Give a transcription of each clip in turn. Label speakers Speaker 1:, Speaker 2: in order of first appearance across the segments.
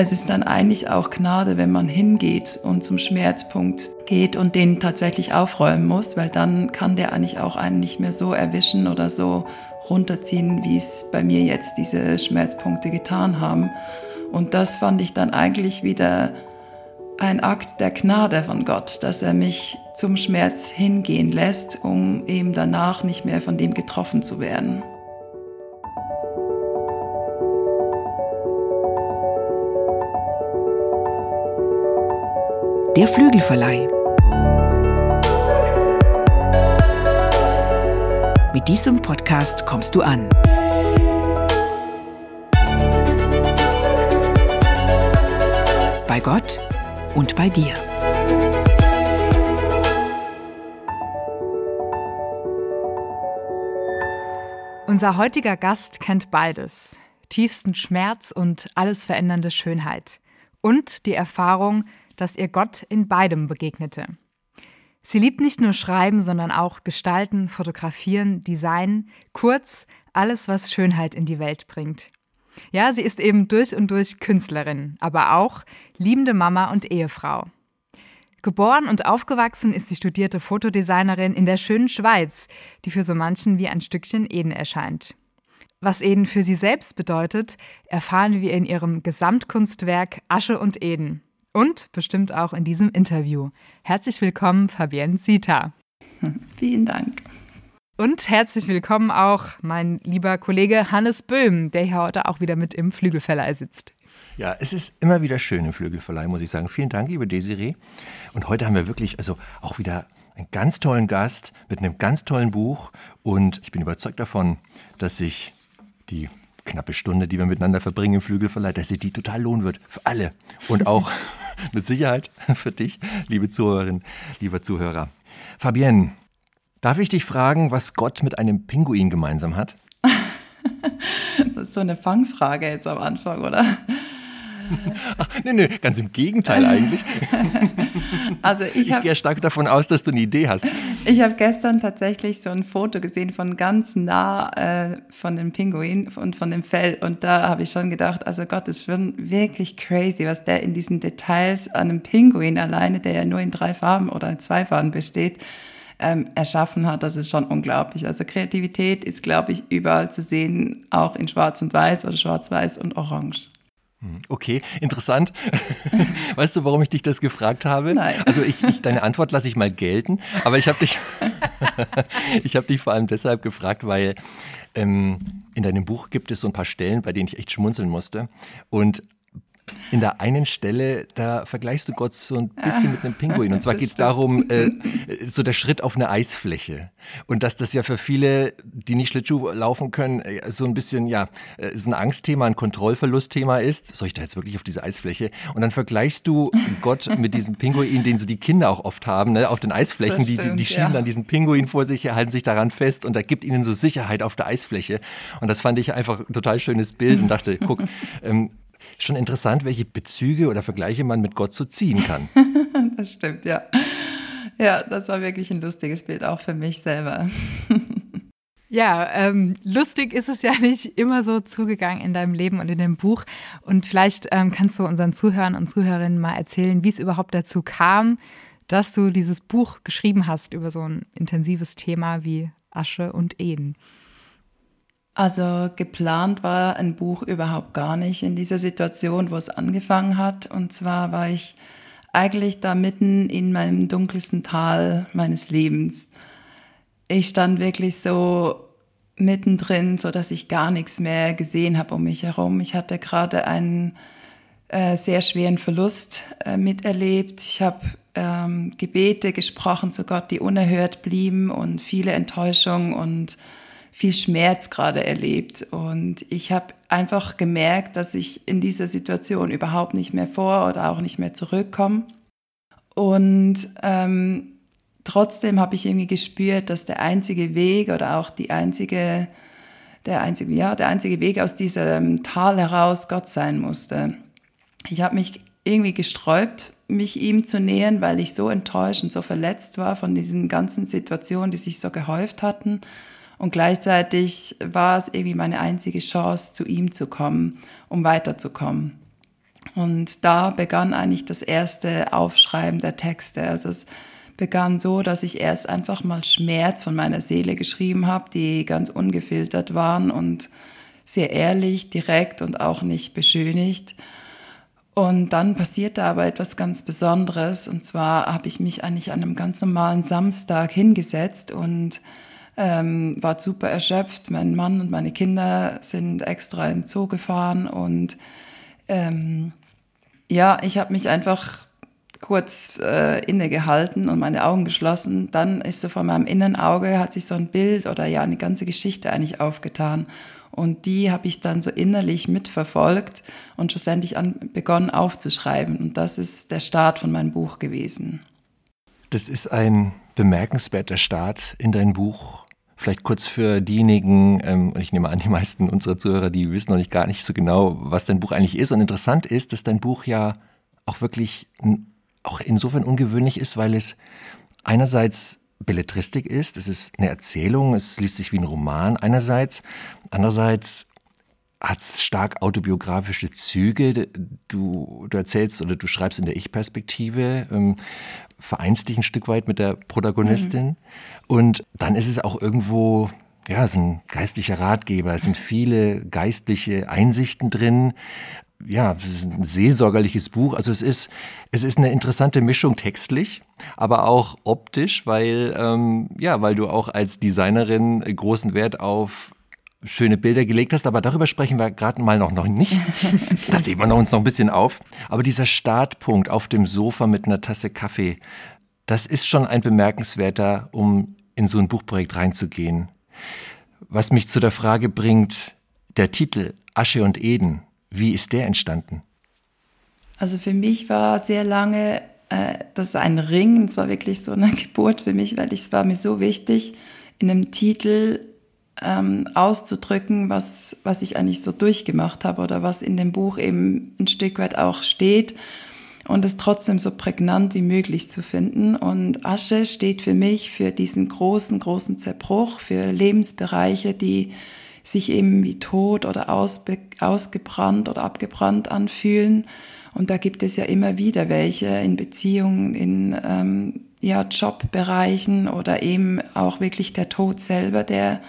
Speaker 1: es ist dann eigentlich auch Gnade, wenn man hingeht und zum Schmerzpunkt geht und den tatsächlich aufräumen muss, weil dann kann der eigentlich auch einen nicht mehr so erwischen oder so runterziehen, wie es bei mir jetzt diese Schmerzpunkte getan haben. Und das fand ich dann eigentlich wieder ein Akt der Gnade von Gott, dass er mich zum Schmerz hingehen lässt, um eben danach nicht mehr von dem getroffen zu werden.
Speaker 2: Der Flügelverleih. Mit diesem Podcast kommst du an. Bei Gott und bei dir.
Speaker 3: Unser heutiger Gast kennt beides. Tiefsten Schmerz und alles verändernde Schönheit. Und die Erfahrung, dass ihr Gott in beidem begegnete. Sie liebt nicht nur Schreiben, sondern auch Gestalten, Fotografieren, Design, kurz alles, was Schönheit in die Welt bringt. Ja, sie ist eben durch und durch Künstlerin, aber auch liebende Mama und Ehefrau. Geboren und aufgewachsen ist die studierte Fotodesignerin in der schönen Schweiz, die für so manchen wie ein Stückchen Eden erscheint. Was Eden für sie selbst bedeutet, erfahren wir in ihrem Gesamtkunstwerk Asche und Eden. Und bestimmt auch in diesem Interview. Herzlich willkommen, Fabienne Zita.
Speaker 1: Vielen Dank.
Speaker 3: Und herzlich willkommen auch mein lieber Kollege Hannes Böhm, der hier heute auch wieder mit im Flügelverleih sitzt.
Speaker 4: Ja, es ist immer wieder schön im Flügelverleih, muss ich sagen. Vielen Dank, liebe Desiree. Und heute haben wir wirklich also auch wieder einen ganz tollen Gast mit einem ganz tollen Buch. Und ich bin überzeugt davon, dass sich die knappe Stunde, die wir miteinander verbringen im Flügelverleih, dass sich die total lohnen wird. Für alle. Und auch mit Sicherheit für dich, liebe Zuhörerin, lieber Zuhörer. Fabienne, darf ich dich fragen, was Gott mit einem Pinguin gemeinsam hat?
Speaker 1: das ist so eine Fangfrage jetzt am Anfang, oder?
Speaker 4: Ach, nee, nee, ganz im Gegenteil eigentlich.
Speaker 1: Also ich,
Speaker 4: ich gehe stark davon aus, dass du eine Idee hast.
Speaker 1: Ich habe gestern tatsächlich so ein Foto gesehen von ganz nah äh, von dem Pinguin und von dem Fell und da habe ich schon gedacht, also Gott, ist schon wirklich crazy, was der in diesen Details an einem Pinguin alleine, der ja nur in drei Farben oder in zwei Farben besteht, ähm, erschaffen hat. Das ist schon unglaublich. Also Kreativität ist, glaube ich, überall zu sehen, auch in Schwarz und Weiß oder Schwarz-Weiß und Orange.
Speaker 4: Hm, okay, interessant. Weißt du, warum ich dich das gefragt habe?
Speaker 1: Nein.
Speaker 4: Also ich, ich deine Antwort lasse ich mal gelten, aber ich habe dich, ich habe dich vor allem deshalb gefragt, weil ähm, in deinem Buch gibt es so ein paar Stellen, bei denen ich echt schmunzeln musste. Und in der einen Stelle, da vergleichst du Gott so ein bisschen mit einem Pinguin. Und zwar geht es darum, äh, so der Schritt auf eine Eisfläche. Und dass das ja für viele, die nicht Schlittschuh laufen können, äh, so ein bisschen, ja, äh, so ein Angstthema, ein Kontrollverlustthema ist. Soll ich da jetzt wirklich auf diese Eisfläche? Und dann vergleichst du Gott mit diesem Pinguin, den so die Kinder auch oft haben, ne, auf den Eisflächen. Stimmt, die, die, die schieben ja. dann diesen Pinguin vor sich, halten sich daran fest und da gibt ihnen so Sicherheit auf der Eisfläche. Und das fand ich einfach ein total schönes Bild und dachte, guck, ähm, schon interessant, welche Bezüge oder Vergleiche man mit Gott so ziehen kann.
Speaker 1: das stimmt, ja. Ja, das war wirklich ein lustiges Bild, auch für mich selber.
Speaker 3: Ja, ähm, lustig ist es ja nicht immer so zugegangen in deinem Leben und in dem Buch. Und vielleicht ähm, kannst du unseren Zuhörern und Zuhörerinnen mal erzählen, wie es überhaupt dazu kam, dass du dieses Buch geschrieben hast über so ein intensives Thema wie Asche und Eden.
Speaker 1: Also geplant war ein Buch überhaupt gar nicht in dieser Situation, wo es angefangen hat. Und zwar war ich eigentlich da mitten in meinem dunkelsten Tal meines Lebens. Ich stand wirklich so mittendrin, so dass ich gar nichts mehr gesehen habe um mich herum. Ich hatte gerade einen äh, sehr schweren Verlust äh, miterlebt. Ich habe ähm, Gebete gesprochen zu Gott, die unerhört blieben und viele Enttäuschungen und viel Schmerz gerade erlebt. Und ich habe einfach gemerkt, dass ich in dieser Situation überhaupt nicht mehr vor oder auch nicht mehr zurückkomme. Und ähm, trotzdem habe ich irgendwie gespürt, dass der einzige Weg oder auch die einzige, der einzige, ja, der einzige Weg aus diesem Tal heraus Gott sein musste. Ich habe mich irgendwie gesträubt, mich ihm zu nähern, weil ich so enttäuscht und so verletzt war von diesen ganzen Situationen, die sich so gehäuft hatten. Und gleichzeitig war es irgendwie meine einzige Chance, zu ihm zu kommen, um weiterzukommen. Und da begann eigentlich das erste Aufschreiben der Texte. Also es begann so, dass ich erst einfach mal Schmerz von meiner Seele geschrieben habe, die ganz ungefiltert waren und sehr ehrlich, direkt und auch nicht beschönigt. Und dann passierte aber etwas ganz Besonderes. Und zwar habe ich mich eigentlich an einem ganz normalen Samstag hingesetzt und ähm, war super erschöpft. Mein Mann und meine Kinder sind extra in den Zoo gefahren und ähm, ja, ich habe mich einfach kurz äh, innegehalten und meine Augen geschlossen. Dann ist so vor meinem Innenauge hat sich so ein Bild oder ja eine ganze Geschichte eigentlich aufgetan. Und die habe ich dann so innerlich mitverfolgt und schlussendlich an, begonnen aufzuschreiben. Und das ist der Start von meinem Buch gewesen.
Speaker 4: Das ist ein bemerkenswerter Start in dein Buch. Vielleicht kurz für diejenigen, ähm, ich nehme an, die meisten unserer Zuhörer, die wissen noch nicht gar nicht so genau, was dein Buch eigentlich ist. Und interessant ist, dass dein Buch ja auch wirklich auch insofern ungewöhnlich ist, weil es einerseits Belletristik ist, es ist eine Erzählung, es liest sich wie ein Roman einerseits, andererseits hat es stark autobiografische Züge. Du, du erzählst oder du schreibst in der Ich-Perspektive, ähm, vereinst dich ein Stück weit mit der Protagonistin. Mhm. Und dann ist es auch irgendwo, ja, es ist ein geistlicher Ratgeber, es sind viele geistliche Einsichten drin ja, es ist ein seelsorgerliches Buch. Also es ist, es ist eine interessante Mischung textlich, aber auch optisch, weil, ähm, ja, weil du auch als Designerin großen Wert auf schöne Bilder gelegt hast, aber darüber sprechen wir gerade mal noch, noch nicht. Da sehen wir uns noch ein bisschen auf. Aber dieser Startpunkt auf dem Sofa mit einer Tasse Kaffee, das ist schon ein bemerkenswerter, um in so ein Buchprojekt reinzugehen. Was mich zu der Frage bringt, der Titel Asche und Eden, wie ist der entstanden?
Speaker 1: Also für mich war sehr lange äh, das ein Ring, es war wirklich so eine Geburt für mich, weil es war mir so wichtig, in einem Titel ähm, auszudrücken, was, was ich eigentlich so durchgemacht habe oder was in dem Buch eben ein Stück weit auch steht und es trotzdem so prägnant wie möglich zu finden. Und Asche steht für mich für diesen großen, großen Zerbruch, für Lebensbereiche, die sich eben wie tot oder ausgebrannt oder abgebrannt anfühlen. Und da gibt es ja immer wieder welche in Beziehungen, in ähm, ja, Jobbereichen oder eben auch wirklich der Tod selber, der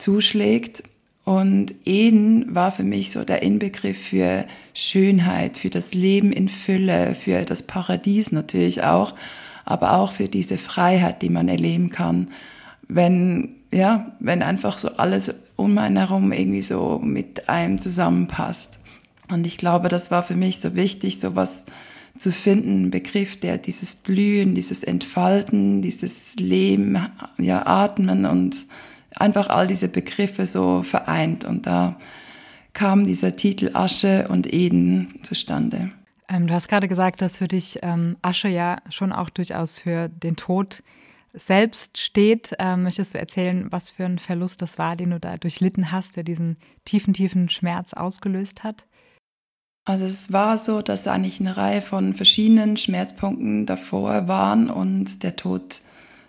Speaker 1: zuschlägt. Und Eden war für mich so der Inbegriff für Schönheit, für das Leben in Fülle, für das Paradies natürlich auch, aber auch für diese Freiheit, die man erleben kann, wenn, ja, wenn einfach so alles um einen herum irgendwie so mit einem zusammenpasst. Und ich glaube, das war für mich so wichtig, sowas zu finden, ein Begriff, der dieses Blühen, dieses Entfalten, dieses Leben, ja, Atmen und einfach all diese Begriffe so vereint. Und da kam dieser Titel Asche und Eden zustande.
Speaker 3: Ähm, du hast gerade gesagt, dass für dich ähm, Asche ja schon auch durchaus für den Tod selbst steht. Ähm, möchtest du erzählen, was für ein Verlust das war, den du da durchlitten hast, der diesen tiefen, tiefen Schmerz ausgelöst hat?
Speaker 1: Also es war so, dass eigentlich eine Reihe von verschiedenen Schmerzpunkten davor waren und der Tod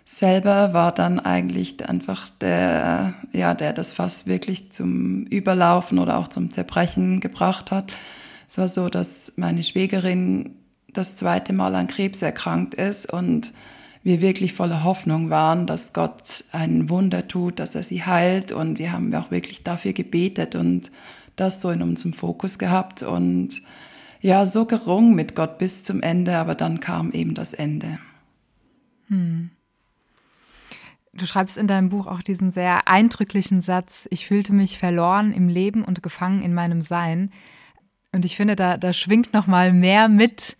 Speaker 1: selber war dann eigentlich einfach der, ja, der das Fass wirklich zum Überlaufen oder auch zum Zerbrechen gebracht hat. Es war so, dass meine Schwägerin das zweite Mal an Krebs erkrankt ist und wir wirklich voller Hoffnung waren, dass Gott ein Wunder tut, dass er sie heilt. Und wir haben auch wirklich dafür gebetet und das so in unserem Fokus gehabt und ja, so gerungen mit Gott bis zum Ende, aber dann kam eben das Ende. Hm.
Speaker 3: Du schreibst in deinem Buch auch diesen sehr eindrücklichen Satz, ich fühlte mich verloren im Leben und gefangen in meinem Sein. Und ich finde, da, da schwingt noch mal mehr mit,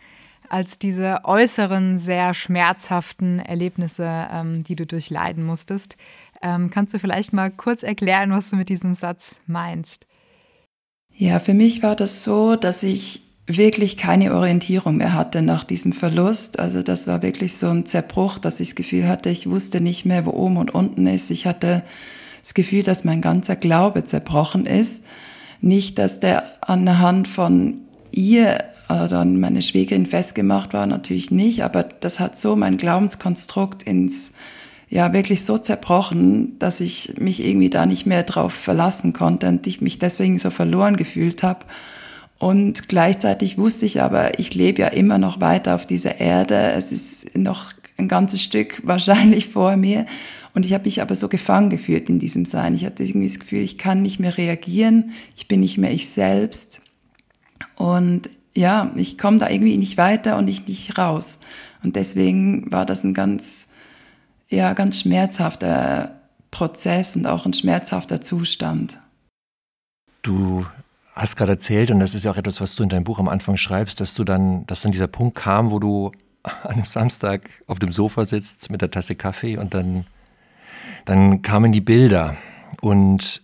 Speaker 3: als diese äußeren, sehr schmerzhaften Erlebnisse, ähm, die du durchleiden musstest. Ähm, kannst du vielleicht mal kurz erklären, was du mit diesem Satz meinst?
Speaker 1: Ja, für mich war das so, dass ich wirklich keine Orientierung mehr hatte nach diesem Verlust. Also das war wirklich so ein Zerbruch, dass ich das Gefühl hatte, ich wusste nicht mehr, wo oben und unten ist. Ich hatte das Gefühl, dass mein ganzer Glaube zerbrochen ist. Nicht, dass der an der Hand von ihr dann meine Schwägerin festgemacht war, natürlich nicht, aber das hat so mein Glaubenskonstrukt ins, ja, wirklich so zerbrochen, dass ich mich irgendwie da nicht mehr drauf verlassen konnte und ich mich deswegen so verloren gefühlt habe. Und gleichzeitig wusste ich aber, ich lebe ja immer noch weiter auf dieser Erde. Es ist noch ein ganzes Stück wahrscheinlich vor mir. Und ich habe mich aber so gefangen gefühlt in diesem Sein. Ich hatte irgendwie das Gefühl, ich kann nicht mehr reagieren, ich bin nicht mehr ich selbst. Und ja, ich komme da irgendwie nicht weiter und ich nicht raus. Und deswegen war das ein ganz, ja, ganz schmerzhafter Prozess und auch ein schmerzhafter Zustand.
Speaker 4: Du hast gerade erzählt, und das ist ja auch etwas, was du in deinem Buch am Anfang schreibst, dass du dann, dass dann dieser Punkt kam, wo du an einem Samstag auf dem Sofa sitzt mit der Tasse Kaffee und dann, dann kamen die Bilder. Und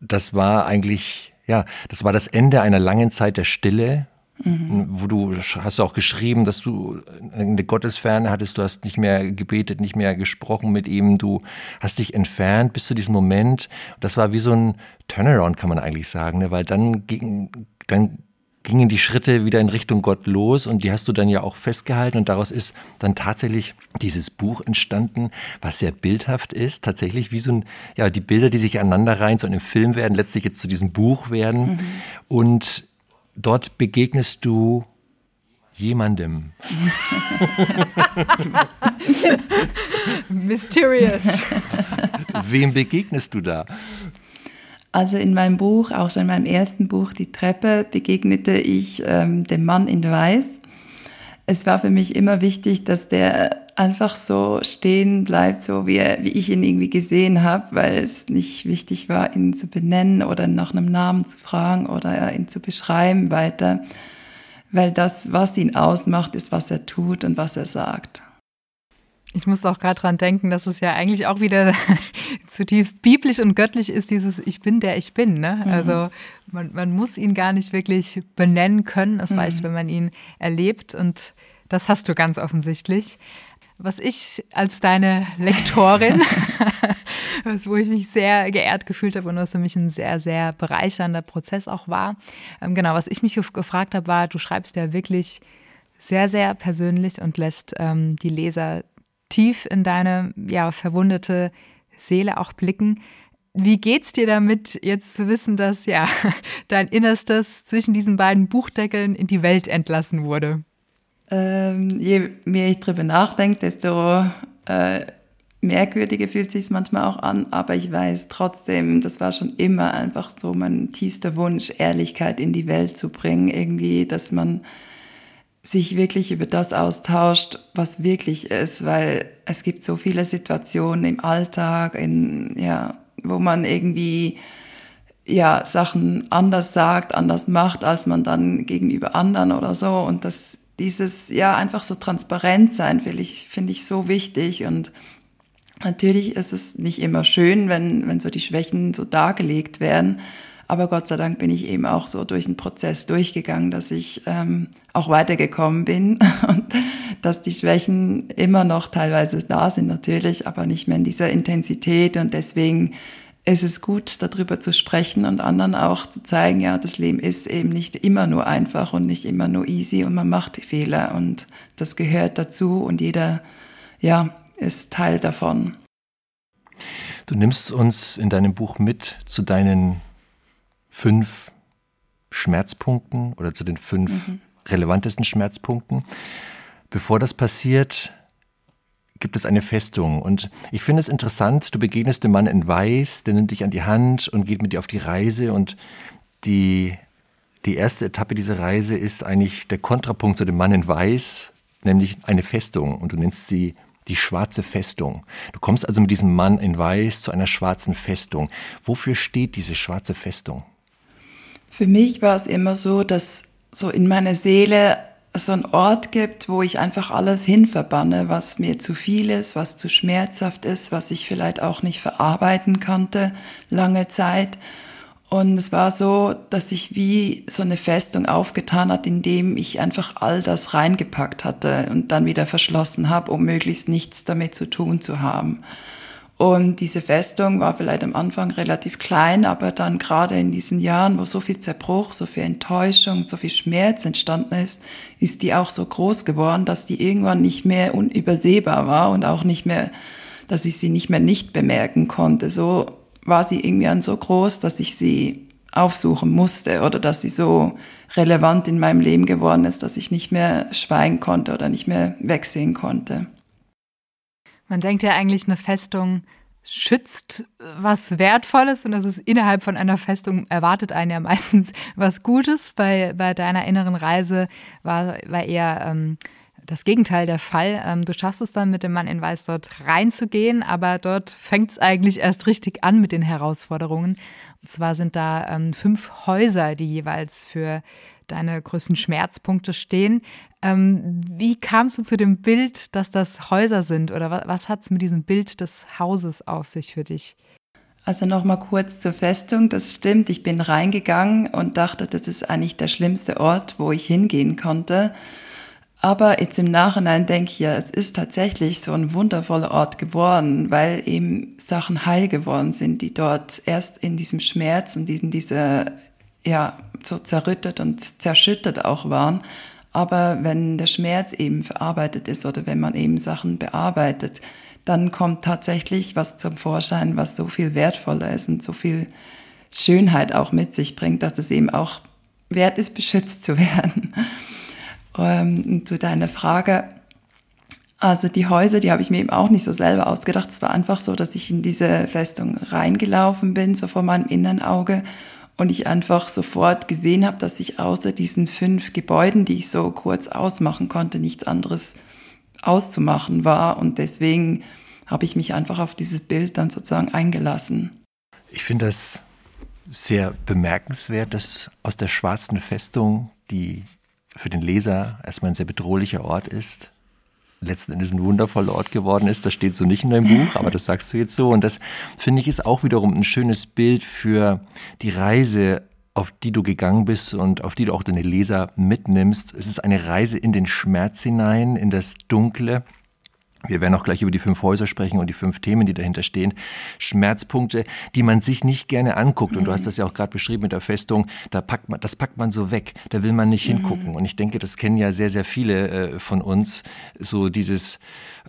Speaker 4: das war eigentlich, ja, das war das Ende einer langen Zeit der Stille, Mhm. Wo du hast auch geschrieben, dass du eine Gottesferne hattest, du hast nicht mehr gebetet, nicht mehr gesprochen mit ihm, du hast dich entfernt bis zu diesem Moment. Das war wie so ein Turnaround, kann man eigentlich sagen, ne? weil dann ging, dann gingen die Schritte wieder in Richtung Gott los und die hast du dann ja auch festgehalten und daraus ist dann tatsächlich dieses Buch entstanden, was sehr bildhaft ist, tatsächlich wie so ein, ja, die Bilder, die sich aneinander rein zu einem Film werden, letztlich jetzt zu diesem Buch werden mhm. und dort begegnest du jemandem.
Speaker 3: Mysterious.
Speaker 4: Wem begegnest du da?
Speaker 1: Also in meinem Buch, auch schon in meinem ersten Buch, Die Treppe, begegnete ich ähm, dem Mann in Weiß. Es war für mich immer wichtig, dass der einfach so stehen bleibt, so wie, er, wie ich ihn irgendwie gesehen habe, weil es nicht wichtig war, ihn zu benennen oder nach einem Namen zu fragen oder ihn zu beschreiben weiter, weil das, was ihn ausmacht, ist, was er tut und was er sagt.
Speaker 3: Ich muss auch gerade dran denken, dass es ja eigentlich auch wieder zutiefst biblisch und göttlich ist, dieses Ich bin der ich bin. Ne? Mhm. Also man, man muss ihn gar nicht wirklich benennen können. Es mhm. reicht, wenn man ihn erlebt und das hast du ganz offensichtlich was ich als deine Lektorin, wo ich mich sehr geehrt gefühlt habe und was für mich ein sehr, sehr bereichernder Prozess auch war. Ähm, genau, was ich mich gefragt habe, war, du schreibst ja wirklich sehr, sehr persönlich und lässt ähm, die Leser tief in deine ja, verwundete Seele auch blicken. Wie geht's dir damit, jetzt zu wissen, dass ja dein Innerstes zwischen diesen beiden Buchdeckeln in die Welt entlassen wurde?
Speaker 1: Ähm, je mehr ich drüber nachdenke, desto äh, merkwürdiger fühlt sich manchmal auch an, aber ich weiß trotzdem, das war schon immer einfach so mein tiefster Wunsch, Ehrlichkeit in die Welt zu bringen, irgendwie, dass man sich wirklich über das austauscht, was wirklich ist, weil es gibt so viele Situationen im Alltag, in, ja, wo man irgendwie ja, Sachen anders sagt, anders macht, als man dann gegenüber anderen oder so. Und das dieses, ja, einfach so transparent sein, finde ich, finde ich so wichtig und Natürlich ist es nicht immer schön, wenn, wenn so die Schwächen so dargelegt werden. Aber Gott sei Dank bin ich eben auch so durch den Prozess durchgegangen, dass ich ähm, auch weitergekommen bin und dass die Schwächen immer noch teilweise da sind natürlich, aber nicht mehr in dieser Intensität. Und deswegen ist es gut, darüber zu sprechen und anderen auch zu zeigen, ja, das Leben ist eben nicht immer nur einfach und nicht immer nur easy und man macht Fehler und das gehört dazu und jeder, ja, ist Teil davon.
Speaker 4: Du nimmst uns in deinem Buch mit zu deinen fünf Schmerzpunkten oder zu den fünf mhm. relevantesten Schmerzpunkten. Bevor das passiert, gibt es eine Festung. Und ich finde es interessant, du begegnest dem Mann in Weiß, der nimmt dich an die Hand und geht mit dir auf die Reise. Und die, die erste Etappe dieser Reise ist eigentlich der Kontrapunkt zu dem Mann in Weiß, nämlich eine Festung. Und du nennst sie die schwarze Festung. Du kommst also mit diesem Mann in Weiß zu einer schwarzen Festung. Wofür steht diese schwarze Festung?
Speaker 1: Für mich war es immer so, dass so in meiner Seele so einen Ort gibt, wo ich einfach alles hinverbanne, was mir zu viel ist, was zu schmerzhaft ist, was ich vielleicht auch nicht verarbeiten konnte lange Zeit. Und es war so, dass sich wie so eine Festung aufgetan hat, indem ich einfach all das reingepackt hatte und dann wieder verschlossen habe, um möglichst nichts damit zu tun zu haben. Und diese Festung war vielleicht am Anfang relativ klein, aber dann gerade in diesen Jahren, wo so viel Zerbruch, so viel Enttäuschung, so viel Schmerz entstanden ist, ist die auch so groß geworden, dass die irgendwann nicht mehr unübersehbar war und auch nicht mehr, dass ich sie nicht mehr nicht bemerken konnte. So war sie irgendwie so groß, dass ich sie aufsuchen musste oder dass sie so relevant in meinem Leben geworden ist, dass ich nicht mehr schweigen konnte oder nicht mehr wegsehen konnte.
Speaker 3: Man denkt ja eigentlich, eine Festung schützt was Wertvolles und das ist innerhalb von einer Festung erwartet einen ja meistens was Gutes. Bei, bei deiner inneren Reise war, war eher ähm, das Gegenteil der Fall. Ähm, du schaffst es dann mit dem Mann in Weiß dort reinzugehen, aber dort fängt es eigentlich erst richtig an mit den Herausforderungen. Und zwar sind da ähm, fünf Häuser, die jeweils für deine größten Schmerzpunkte stehen. Ähm, wie kamst du zu dem Bild, dass das Häuser sind oder was, was hat es mit diesem Bild des Hauses auf sich für dich?
Speaker 1: Also nochmal kurz zur Festung. Das stimmt, ich bin reingegangen und dachte, das ist eigentlich der schlimmste Ort, wo ich hingehen konnte. Aber jetzt im Nachhinein denke ich ja, es ist tatsächlich so ein wundervoller Ort geworden, weil eben Sachen heil geworden sind, die dort erst in diesem Schmerz und in dieser, ja, so zerrüttet und zerschüttert auch waren. Aber wenn der Schmerz eben verarbeitet ist oder wenn man eben Sachen bearbeitet, dann kommt tatsächlich was zum Vorschein, was so viel wertvoller ist und so viel Schönheit auch mit sich bringt, dass es eben auch wert ist, beschützt zu werden. Ähm, zu deiner Frage, also die Häuser, die habe ich mir eben auch nicht so selber ausgedacht. Es war einfach so, dass ich in diese Festung reingelaufen bin, so vor meinem inneren Auge. Und ich einfach sofort gesehen habe, dass ich außer diesen fünf Gebäuden, die ich so kurz ausmachen konnte, nichts anderes auszumachen war. Und deswegen habe ich mich einfach auf dieses Bild dann sozusagen eingelassen.
Speaker 4: Ich finde das sehr bemerkenswert, dass aus der schwarzen Festung, die für den Leser erstmal ein sehr bedrohlicher Ort ist, letzten Endes ein wundervoller Ort geworden ist. Das steht so nicht in deinem Buch, aber das sagst du jetzt so. Und das finde ich ist auch wiederum ein schönes Bild für die Reise, auf die du gegangen bist und auf die du auch deine Leser mitnimmst. Es ist eine Reise in den Schmerz hinein, in das Dunkle. Wir werden auch gleich über die fünf Häuser sprechen und die fünf Themen, die dahinter stehen. Schmerzpunkte, die man sich nicht gerne anguckt. Und du hast das ja auch gerade beschrieben mit der Festung. Da packt man, das packt man so weg. Da will man nicht mhm. hingucken. Und ich denke, das kennen ja sehr, sehr viele äh, von uns. So dieses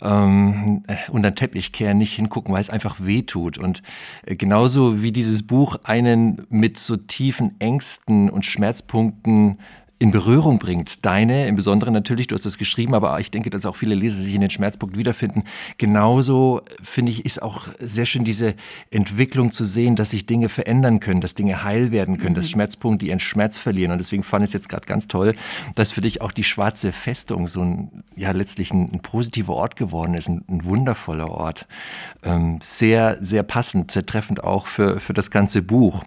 Speaker 4: ähm, äh, unter den Teppich kehren, nicht hingucken, weil es einfach weh tut. Und äh, genauso wie dieses Buch einen mit so tiefen Ängsten und Schmerzpunkten in Berührung bringt. Deine im Besonderen natürlich, du hast das geschrieben, aber ich denke, dass auch viele Leser sich in den Schmerzpunkt wiederfinden. Genauso finde ich, ist auch sehr schön diese Entwicklung zu sehen, dass sich Dinge verändern können, dass Dinge heil werden können, mhm. dass Schmerzpunkte ihren Schmerz verlieren. Und deswegen fand ich es jetzt gerade ganz toll, dass für dich auch die schwarze Festung so ein, ja, letztlich ein, ein positiver Ort geworden ist, ein, ein wundervoller Ort. Ähm, sehr, sehr passend, sehr treffend auch für, für das ganze Buch.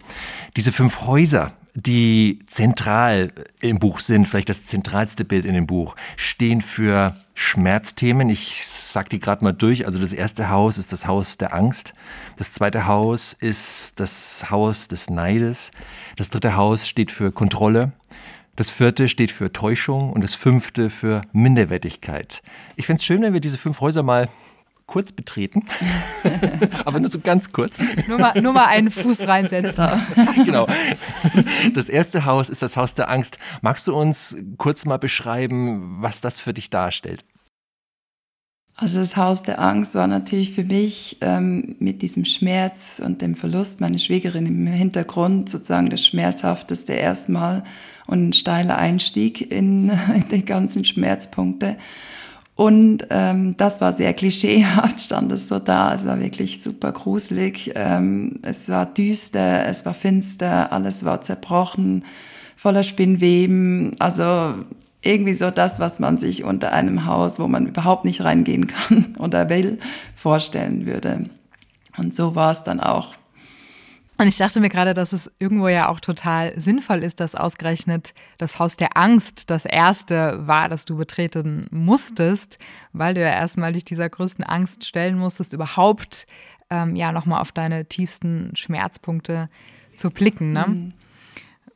Speaker 4: Diese fünf Häuser, die zentral im Buch sind, vielleicht das zentralste Bild in dem Buch, stehen für Schmerzthemen. Ich sag die gerade mal durch. Also das erste Haus ist das Haus der Angst. Das zweite Haus ist das Haus des Neides. Das dritte Haus steht für Kontrolle. Das vierte steht für Täuschung und das fünfte für Minderwertigkeit. Ich fände es schön, wenn wir diese fünf Häuser mal kurz betreten, aber nur so ganz kurz.
Speaker 3: Nur mal, nur mal einen Fuß reinsetzen.
Speaker 4: genau. Das erste Haus ist das Haus der Angst. Magst du uns kurz mal beschreiben, was das für dich darstellt?
Speaker 1: Also das Haus der Angst war natürlich für mich ähm, mit diesem Schmerz und dem Verlust meiner Schwägerin im Hintergrund sozusagen das Schmerzhafteste erstmal und ein steiler Einstieg in, in die ganzen Schmerzpunkte. Und ähm, das war sehr klischeehaft, stand es so da. Es war wirklich super gruselig. Ähm, es war düster, es war finster, alles war zerbrochen, voller Spinnweben. Also irgendwie so das, was man sich unter einem Haus, wo man überhaupt nicht reingehen kann oder will, vorstellen würde. Und so war es dann auch.
Speaker 3: Und ich dachte mir gerade, dass es irgendwo ja auch total sinnvoll ist, dass ausgerechnet das Haus der Angst das erste war, das du betreten musstest, weil du ja erstmal dich dieser größten Angst stellen musstest, überhaupt ähm, ja nochmal auf deine tiefsten Schmerzpunkte zu blicken. Ne? Mhm.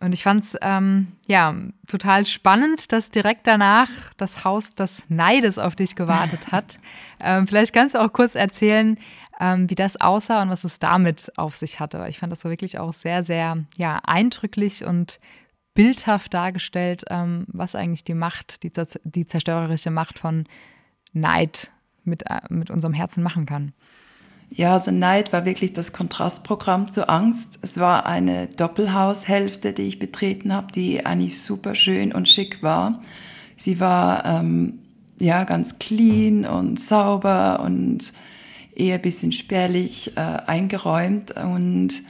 Speaker 3: Und ich fand es ähm, ja total spannend, dass direkt danach das Haus des Neides auf dich gewartet hat. ähm, vielleicht kannst du auch kurz erzählen, ähm, wie das aussah und was es damit auf sich hatte. Ich fand das so wirklich auch sehr, sehr ja, eindrücklich und bildhaft dargestellt, ähm, was eigentlich die Macht, die, die zerstörerische Macht von Neid mit, äh, mit unserem Herzen machen kann.
Speaker 1: Ja, also Neid war wirklich das Kontrastprogramm zur Angst. Es war eine Doppelhaushälfte, die ich betreten habe, die eigentlich super schön und schick war. Sie war ähm, ja ganz clean und sauber und eher ein bisschen spärlich äh, eingeräumt und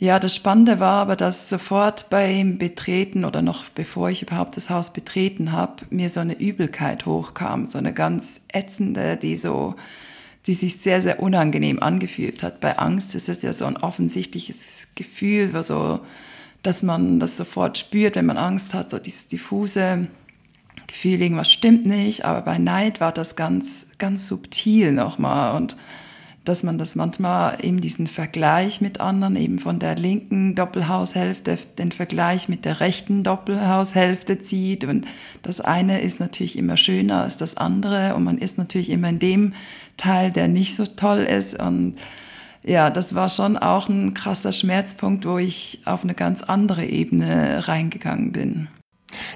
Speaker 1: ja, das Spannende war aber, dass sofort beim Betreten oder noch bevor ich überhaupt das Haus betreten habe, mir so eine Übelkeit hochkam, so eine ganz ätzende, die so, die sich sehr, sehr unangenehm angefühlt hat. Bei Angst ist es ja so ein offensichtliches Gefühl, so, dass man das sofort spürt, wenn man Angst hat, so dieses diffuse Gefühl, irgendwas stimmt nicht. Aber bei Neid war das ganz, ganz subtil nochmal und dass man das manchmal eben diesen Vergleich mit anderen, eben von der linken Doppelhaushälfte, den Vergleich mit der rechten Doppelhaushälfte zieht. Und das eine ist natürlich immer schöner als das andere und man ist natürlich immer in dem Teil, der nicht so toll ist. Und ja, das war schon auch ein krasser Schmerzpunkt, wo ich auf eine ganz andere Ebene reingegangen bin.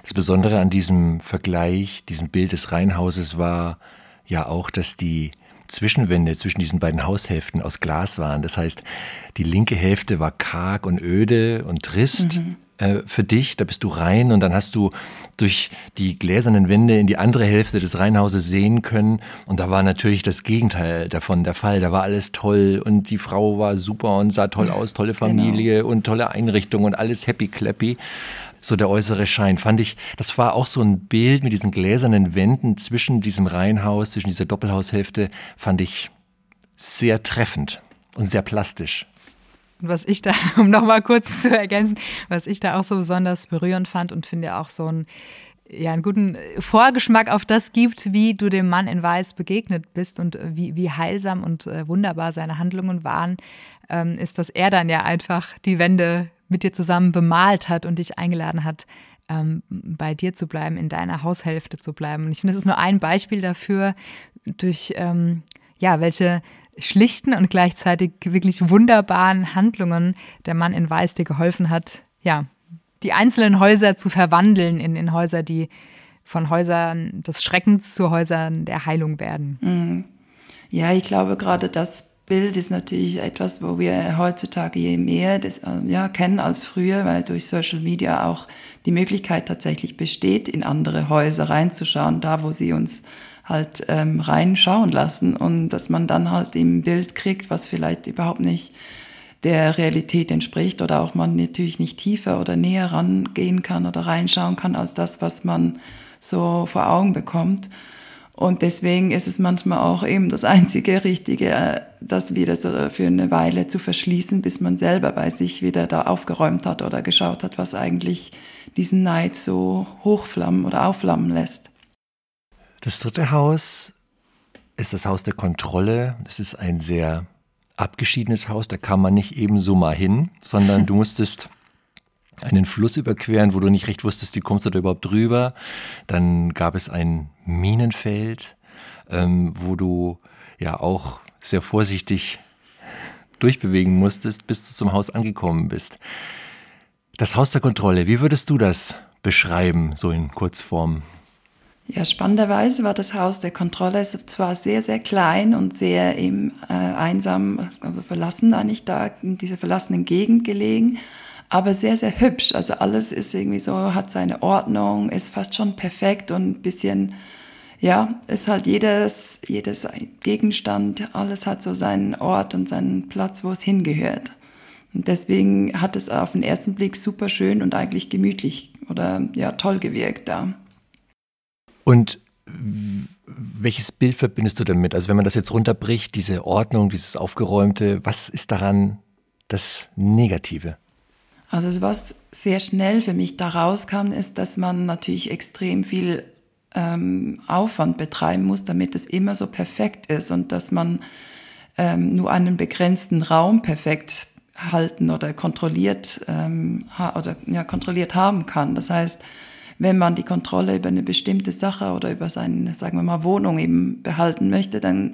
Speaker 4: Das Besondere an diesem Vergleich, diesem Bild des Reihenhauses war ja auch, dass die Zwischenwände zwischen diesen beiden Haushälften aus Glas waren. Das heißt, die linke Hälfte war karg und öde und trist. Mhm. Äh, für dich, da bist du rein und dann hast du durch die gläsernen Wände in die andere Hälfte des Reihenhauses sehen können und da war natürlich das Gegenteil davon der Fall. Da war alles toll und die Frau war super und sah toll aus, tolle. Familie genau. und tolle Einrichtung und alles happy clappy so der äußere Schein. Fand ich, das war auch so ein Bild mit diesen gläsernen Wänden zwischen diesem Reihenhaus, zwischen dieser Doppelhaushälfte, fand ich sehr treffend und sehr plastisch.
Speaker 3: Was ich da, um nochmal kurz zu ergänzen, was ich da auch so besonders berührend fand und finde auch so ein ja, einen guten Vorgeschmack auf das gibt, wie du dem Mann in Weiß begegnet bist und wie, wie heilsam und äh, wunderbar seine Handlungen waren, ähm, ist, dass er dann ja einfach die Wände mit dir zusammen bemalt hat und dich eingeladen hat, ähm, bei dir zu bleiben, in deiner Haushälfte zu bleiben. Und ich finde, das ist nur ein Beispiel dafür, durch ähm, ja, welche schlichten und gleichzeitig wirklich wunderbaren Handlungen der Mann in Weiß dir geholfen hat, ja, die einzelnen Häuser zu verwandeln in, in Häuser, die von Häusern des Schreckens zu Häusern der Heilung werden.
Speaker 1: Mhm. Ja, ich glaube gerade das Bild ist natürlich etwas, wo wir heutzutage je mehr das, äh, ja, kennen als früher, weil durch Social Media auch die Möglichkeit tatsächlich besteht, in andere Häuser reinzuschauen, da wo sie uns halt ähm, reinschauen lassen und dass man dann halt im Bild kriegt, was vielleicht überhaupt nicht der Realität entspricht oder auch man natürlich nicht tiefer oder näher rangehen kann oder reinschauen kann als das, was man so vor Augen bekommt. Und deswegen ist es manchmal auch eben das einzige Richtige, äh, das wieder so für eine Weile zu verschließen, bis man selber bei sich wieder da aufgeräumt hat oder geschaut hat, was eigentlich diesen Neid so hochflammen oder aufflammen lässt.
Speaker 4: Das dritte Haus ist das Haus der Kontrolle. Es ist ein sehr abgeschiedenes Haus, da kam man nicht eben so mal hin, sondern du musstest einen Fluss überqueren, wo du nicht recht wusstest, wie kommst du da überhaupt drüber. Dann gab es ein Minenfeld, ähm, wo du ja auch sehr vorsichtig durchbewegen musstest, bis du zum Haus angekommen bist. Das Haus der Kontrolle, wie würdest du das beschreiben, so in Kurzform?
Speaker 1: Ja, spannenderweise war das Haus der Kontrolle zwar sehr, sehr klein und sehr eben, äh, einsam, also verlassen eigentlich da in dieser verlassenen Gegend gelegen, aber sehr, sehr hübsch. Also alles ist irgendwie so, hat seine Ordnung, ist fast schon perfekt und ein bisschen, ja, ist halt jedes, jedes Gegenstand, alles hat so seinen Ort und seinen Platz, wo es hingehört. Und deswegen hat es auf den ersten Blick super schön und eigentlich gemütlich oder ja, toll gewirkt da.
Speaker 4: Und welches Bild verbindest du damit? Also wenn man das jetzt runterbricht, diese Ordnung, dieses Aufgeräumte, was ist daran das Negative?
Speaker 1: Also was sehr schnell für mich da rauskam, ist, dass man natürlich extrem viel ähm, Aufwand betreiben muss, damit es immer so perfekt ist und dass man ähm, nur einen begrenzten Raum perfekt halten oder kontrolliert ähm, ha oder ja, kontrolliert haben kann. Das heißt, wenn man die Kontrolle über eine bestimmte Sache oder über seine, sagen wir mal, Wohnung eben behalten möchte, dann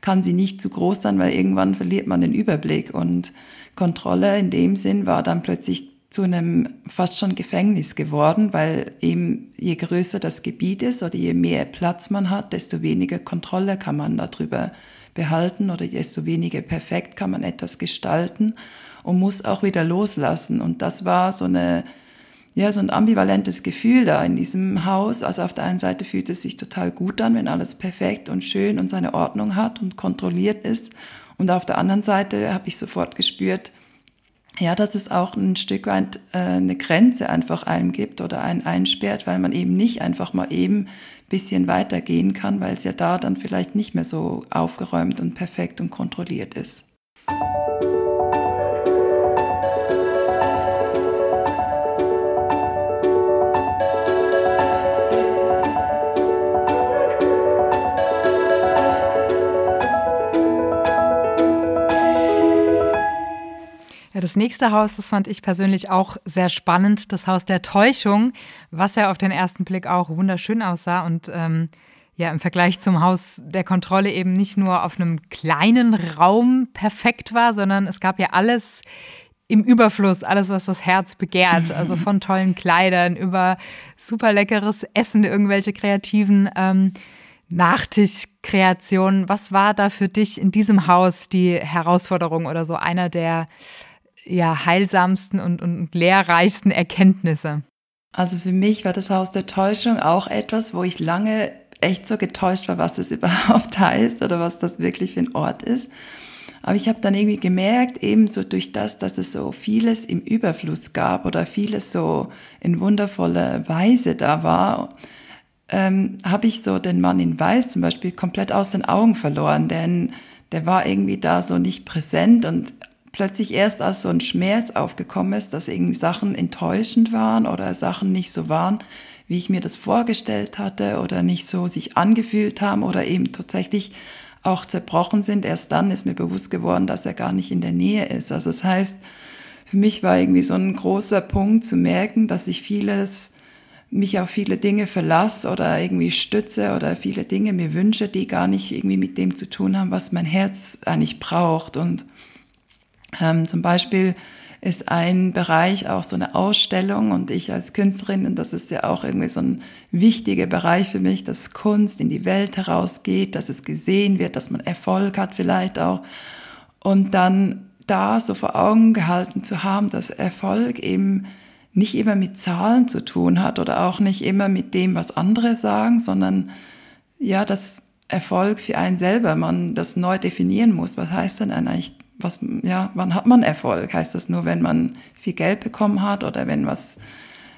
Speaker 1: kann sie nicht zu groß sein, weil irgendwann verliert man den Überblick und Kontrolle in dem Sinn war dann plötzlich zu einem fast schon Gefängnis geworden, weil eben je größer das Gebiet ist oder je mehr Platz man hat, desto weniger Kontrolle kann man darüber behalten oder desto weniger perfekt kann man etwas gestalten und muss auch wieder loslassen. Und das war so eine, ja, so ein ambivalentes Gefühl da in diesem Haus. Also auf der einen Seite fühlt es sich total gut an, wenn alles perfekt und schön und seine Ordnung hat und kontrolliert ist. Und auf der anderen Seite habe ich sofort gespürt, ja, dass es auch ein Stück weit äh, eine Grenze einfach einem gibt oder einen einsperrt, weil man eben nicht einfach mal eben bisschen weitergehen kann, weil es ja da dann vielleicht nicht mehr so aufgeräumt und perfekt und kontrolliert ist.
Speaker 3: Das nächste Haus, das fand ich persönlich auch sehr spannend, das Haus der Täuschung, was ja auf den ersten Blick auch wunderschön aussah und ähm, ja im Vergleich zum Haus der Kontrolle eben nicht nur auf einem kleinen Raum perfekt war, sondern es gab ja alles im Überfluss, alles, was das Herz begehrt. Also von tollen Kleidern über super leckeres Essen, irgendwelche kreativen ähm, Nachtischkreationen. Was war da für dich in diesem Haus die Herausforderung oder so einer der ja, heilsamsten und, und lehrreichsten Erkenntnisse?
Speaker 1: Also für mich war das Haus der Täuschung auch etwas, wo ich lange echt so getäuscht war, was das überhaupt heißt oder was das wirklich für ein Ort ist. Aber ich habe dann irgendwie gemerkt, ebenso durch das, dass es so vieles im Überfluss gab oder vieles so in wundervoller Weise da war, ähm, habe ich so den Mann in Weiß zum Beispiel komplett aus den Augen verloren, denn der war irgendwie da so nicht präsent und plötzlich erst als so ein Schmerz aufgekommen ist, dass irgendwie Sachen enttäuschend waren oder Sachen nicht so waren, wie ich mir das vorgestellt hatte oder nicht so sich angefühlt haben oder eben tatsächlich auch zerbrochen sind. Erst dann ist mir bewusst geworden, dass er gar nicht in der Nähe ist. Also das heißt, für mich war irgendwie so ein großer Punkt zu merken, dass ich vieles, mich auf viele Dinge verlasse oder irgendwie stütze oder viele Dinge mir wünsche, die gar nicht irgendwie mit dem zu tun haben, was mein Herz eigentlich braucht. Und ähm, zum Beispiel ist ein Bereich auch so eine Ausstellung und ich als Künstlerin, und das ist ja auch irgendwie so ein wichtiger Bereich für mich, dass Kunst in die Welt herausgeht, dass es gesehen wird, dass man Erfolg hat vielleicht auch. Und dann da so vor Augen gehalten zu haben, dass Erfolg eben nicht immer mit Zahlen zu tun hat oder auch nicht immer mit dem, was andere sagen, sondern ja, dass Erfolg für einen selber man das neu definieren muss. Was heißt denn eigentlich was, ja, wann hat man Erfolg? Heißt das nur, wenn man viel Geld bekommen hat oder wenn was,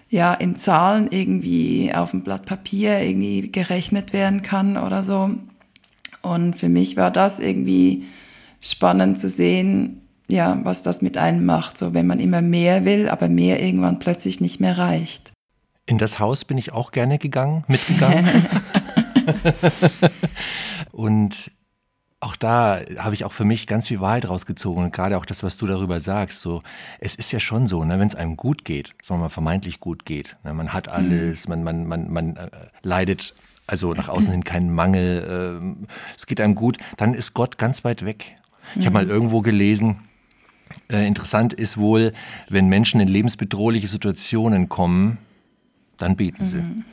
Speaker 1: ja, in Zahlen irgendwie auf dem Blatt Papier irgendwie gerechnet werden kann oder so? Und für mich war das irgendwie spannend zu sehen, ja, was das mit einem macht, so wenn man immer mehr will, aber mehr irgendwann plötzlich nicht mehr reicht.
Speaker 4: In das Haus bin ich auch gerne gegangen, mitgegangen. und auch da habe ich auch für mich ganz viel Wahrheit rausgezogen und gerade auch das, was du darüber sagst. So, es ist ja schon so, ne, wenn es einem gut geht, sagen wir mal vermeintlich gut geht, ne, man hat alles, mhm. man, man, man, man äh, leidet also nach außen hin keinen Mangel, äh, es geht einem gut, dann ist Gott ganz weit weg. Ich mhm. habe mal irgendwo gelesen, äh, interessant ist wohl, wenn Menschen in lebensbedrohliche Situationen kommen, dann beten sie. Mhm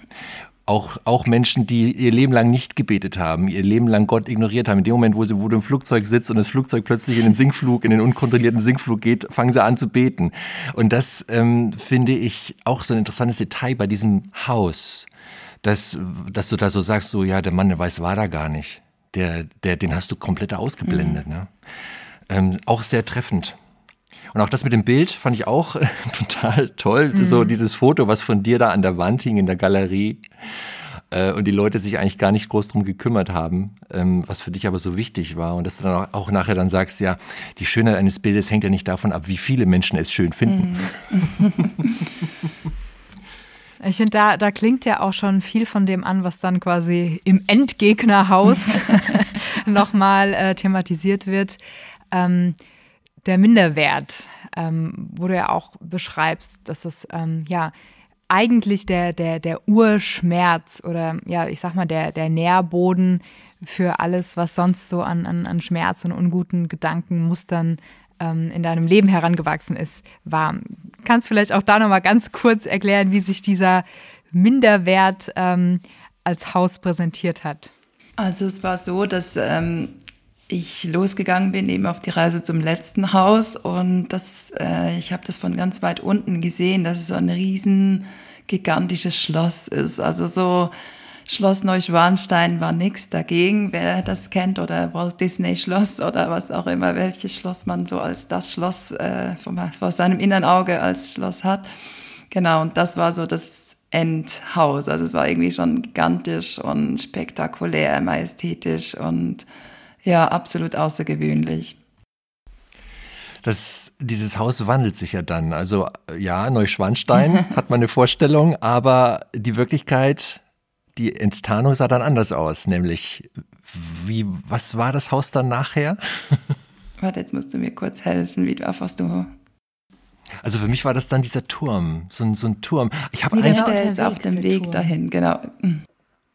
Speaker 4: auch, auch Menschen, die ihr Leben lang nicht gebetet haben, ihr Leben lang Gott ignoriert haben. In dem Moment, wo, sie, wo du im Flugzeug sitzt und das Flugzeug plötzlich in den Sinkflug, in den unkontrollierten Sinkflug geht, fangen sie an zu beten. Und das ähm, finde ich auch so ein interessantes Detail bei diesem Haus, dass, dass du da so sagst, so ja, der Mann, der weiß, war da gar nicht. Der, der, den hast du komplett ausgeblendet. Mhm. Ne? Ähm, auch sehr treffend. Und auch das mit dem Bild fand ich auch total toll. Mhm. So dieses Foto, was von dir da an der Wand hing in der Galerie äh, und die Leute sich eigentlich gar nicht groß drum gekümmert haben, ähm, was für dich aber so wichtig war. Und dass du dann auch, nachher dann sagst, ja, die Schönheit eines Bildes hängt ja nicht davon ab, wie viele Menschen es schön finden. Mhm.
Speaker 3: Ich finde, da, da klingt ja auch schon viel von dem an, was dann quasi im Endgegnerhaus nochmal äh, thematisiert wird. Ähm, der Minderwert, ähm, wo du ja auch beschreibst, dass es ähm, ja eigentlich der, der, der Urschmerz oder ja, ich sag mal, der, der Nährboden für alles, was sonst so an, an, an Schmerz und unguten Gedankenmustern ähm, in deinem Leben herangewachsen ist, war. Kannst vielleicht auch da nochmal ganz kurz erklären, wie sich dieser Minderwert ähm, als Haus präsentiert hat?
Speaker 1: Also es war so, dass ähm, ich losgegangen bin, eben auf die Reise zum letzten Haus. Und das, äh, ich habe das von ganz weit unten gesehen, dass es so ein riesen gigantisches Schloss ist. Also so Schloss Neuschwanstein war nichts dagegen, wer das kennt, oder Walt Disney Schloss oder was auch immer, welches Schloss man so als das Schloss äh, vor seinem inneren Auge als Schloss hat. Genau, und das war so das Endhaus. Also es war irgendwie schon gigantisch und spektakulär, majestätisch und ja, absolut außergewöhnlich.
Speaker 4: Das, dieses Haus wandelt sich ja dann. Also ja, Neuschwanstein hat man eine Vorstellung, aber die Wirklichkeit, die Enttarnung sah dann anders aus. Nämlich, wie, was war das Haus dann nachher?
Speaker 1: Warte, jetzt musst du mir kurz helfen, wie, auf was du
Speaker 4: also für mich war das dann dieser Turm, so ein, so ein Turm. Ich habe
Speaker 1: eigentlich der ist auf dem Weg Turm. dahin, genau.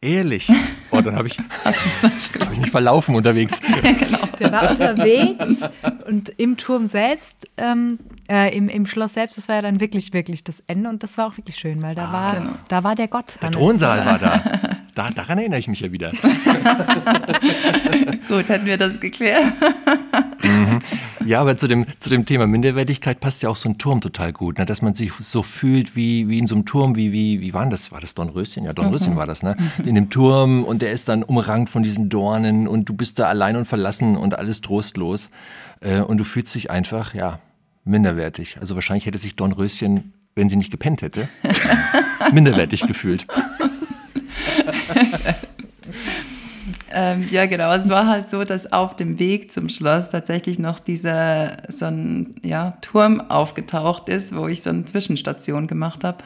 Speaker 4: Ehrlich? Oh, dann habe ich, hab ich mich verlaufen unterwegs.
Speaker 3: genau. Der war unterwegs und im Turm selbst, ähm, äh, im, im Schloss selbst, das war ja dann wirklich, wirklich das Ende und das war auch wirklich schön, weil da, ah, war, genau. da war der Gott.
Speaker 4: Der Thronsaal war da. da. Daran erinnere ich mich ja wieder.
Speaker 1: Gut, hätten wir das geklärt.
Speaker 4: mhm. Ja, aber zu dem, zu dem Thema Minderwertigkeit passt ja auch so ein Turm total gut, ne? dass man sich so fühlt wie, wie in so einem Turm, wie, wie, wie war das? War das Dornröschen? Ja, Dornröschen mhm. war das, ne? In dem Turm und der ist dann umrankt von diesen Dornen und du bist da allein und verlassen und alles trostlos. Äh, und du fühlst dich einfach, ja, minderwertig. Also wahrscheinlich hätte sich Dornröschen, wenn sie nicht gepennt hätte, minderwertig gefühlt.
Speaker 1: Ähm, ja, genau. Es war halt so, dass auf dem Weg zum Schloss tatsächlich noch dieser so ein ja, Turm aufgetaucht ist, wo ich so eine Zwischenstation gemacht habe.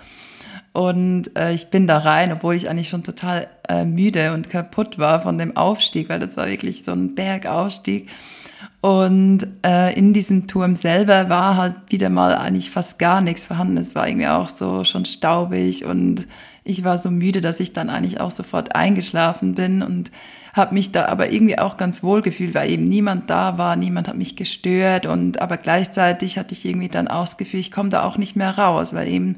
Speaker 1: Und äh, ich bin da rein, obwohl ich eigentlich schon total äh, müde und kaputt war von dem Aufstieg, weil das war wirklich so ein Bergaufstieg. Und äh, in diesem Turm selber war halt wieder mal eigentlich fast gar nichts vorhanden. Es war irgendwie auch so schon staubig und ich war so müde, dass ich dann eigentlich auch sofort eingeschlafen bin und habe mich da aber irgendwie auch ganz wohl gefühlt, weil eben niemand da war, niemand hat mich gestört und aber gleichzeitig hatte ich irgendwie dann auch das Gefühl, ich komme da auch nicht mehr raus, weil eben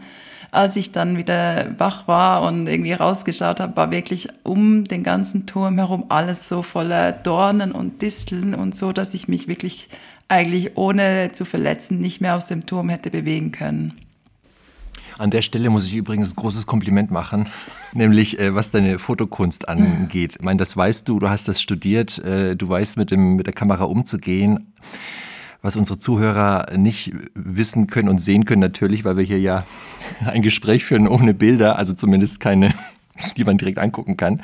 Speaker 1: als ich dann wieder wach war und irgendwie rausgeschaut habe, war wirklich um den ganzen Turm herum alles so voller Dornen und Disteln und so, dass ich mich wirklich eigentlich ohne zu verletzen nicht mehr aus dem Turm hätte bewegen können.
Speaker 4: An der Stelle muss ich übrigens ein großes Kompliment machen, nämlich äh, was deine Fotokunst angeht. Ich meine, das weißt du, du hast das studiert, äh, du weißt mit, dem, mit der Kamera umzugehen. Was unsere Zuhörer nicht wissen können und sehen können, natürlich, weil wir hier ja ein Gespräch führen ohne Bilder, also zumindest keine, die man direkt angucken kann.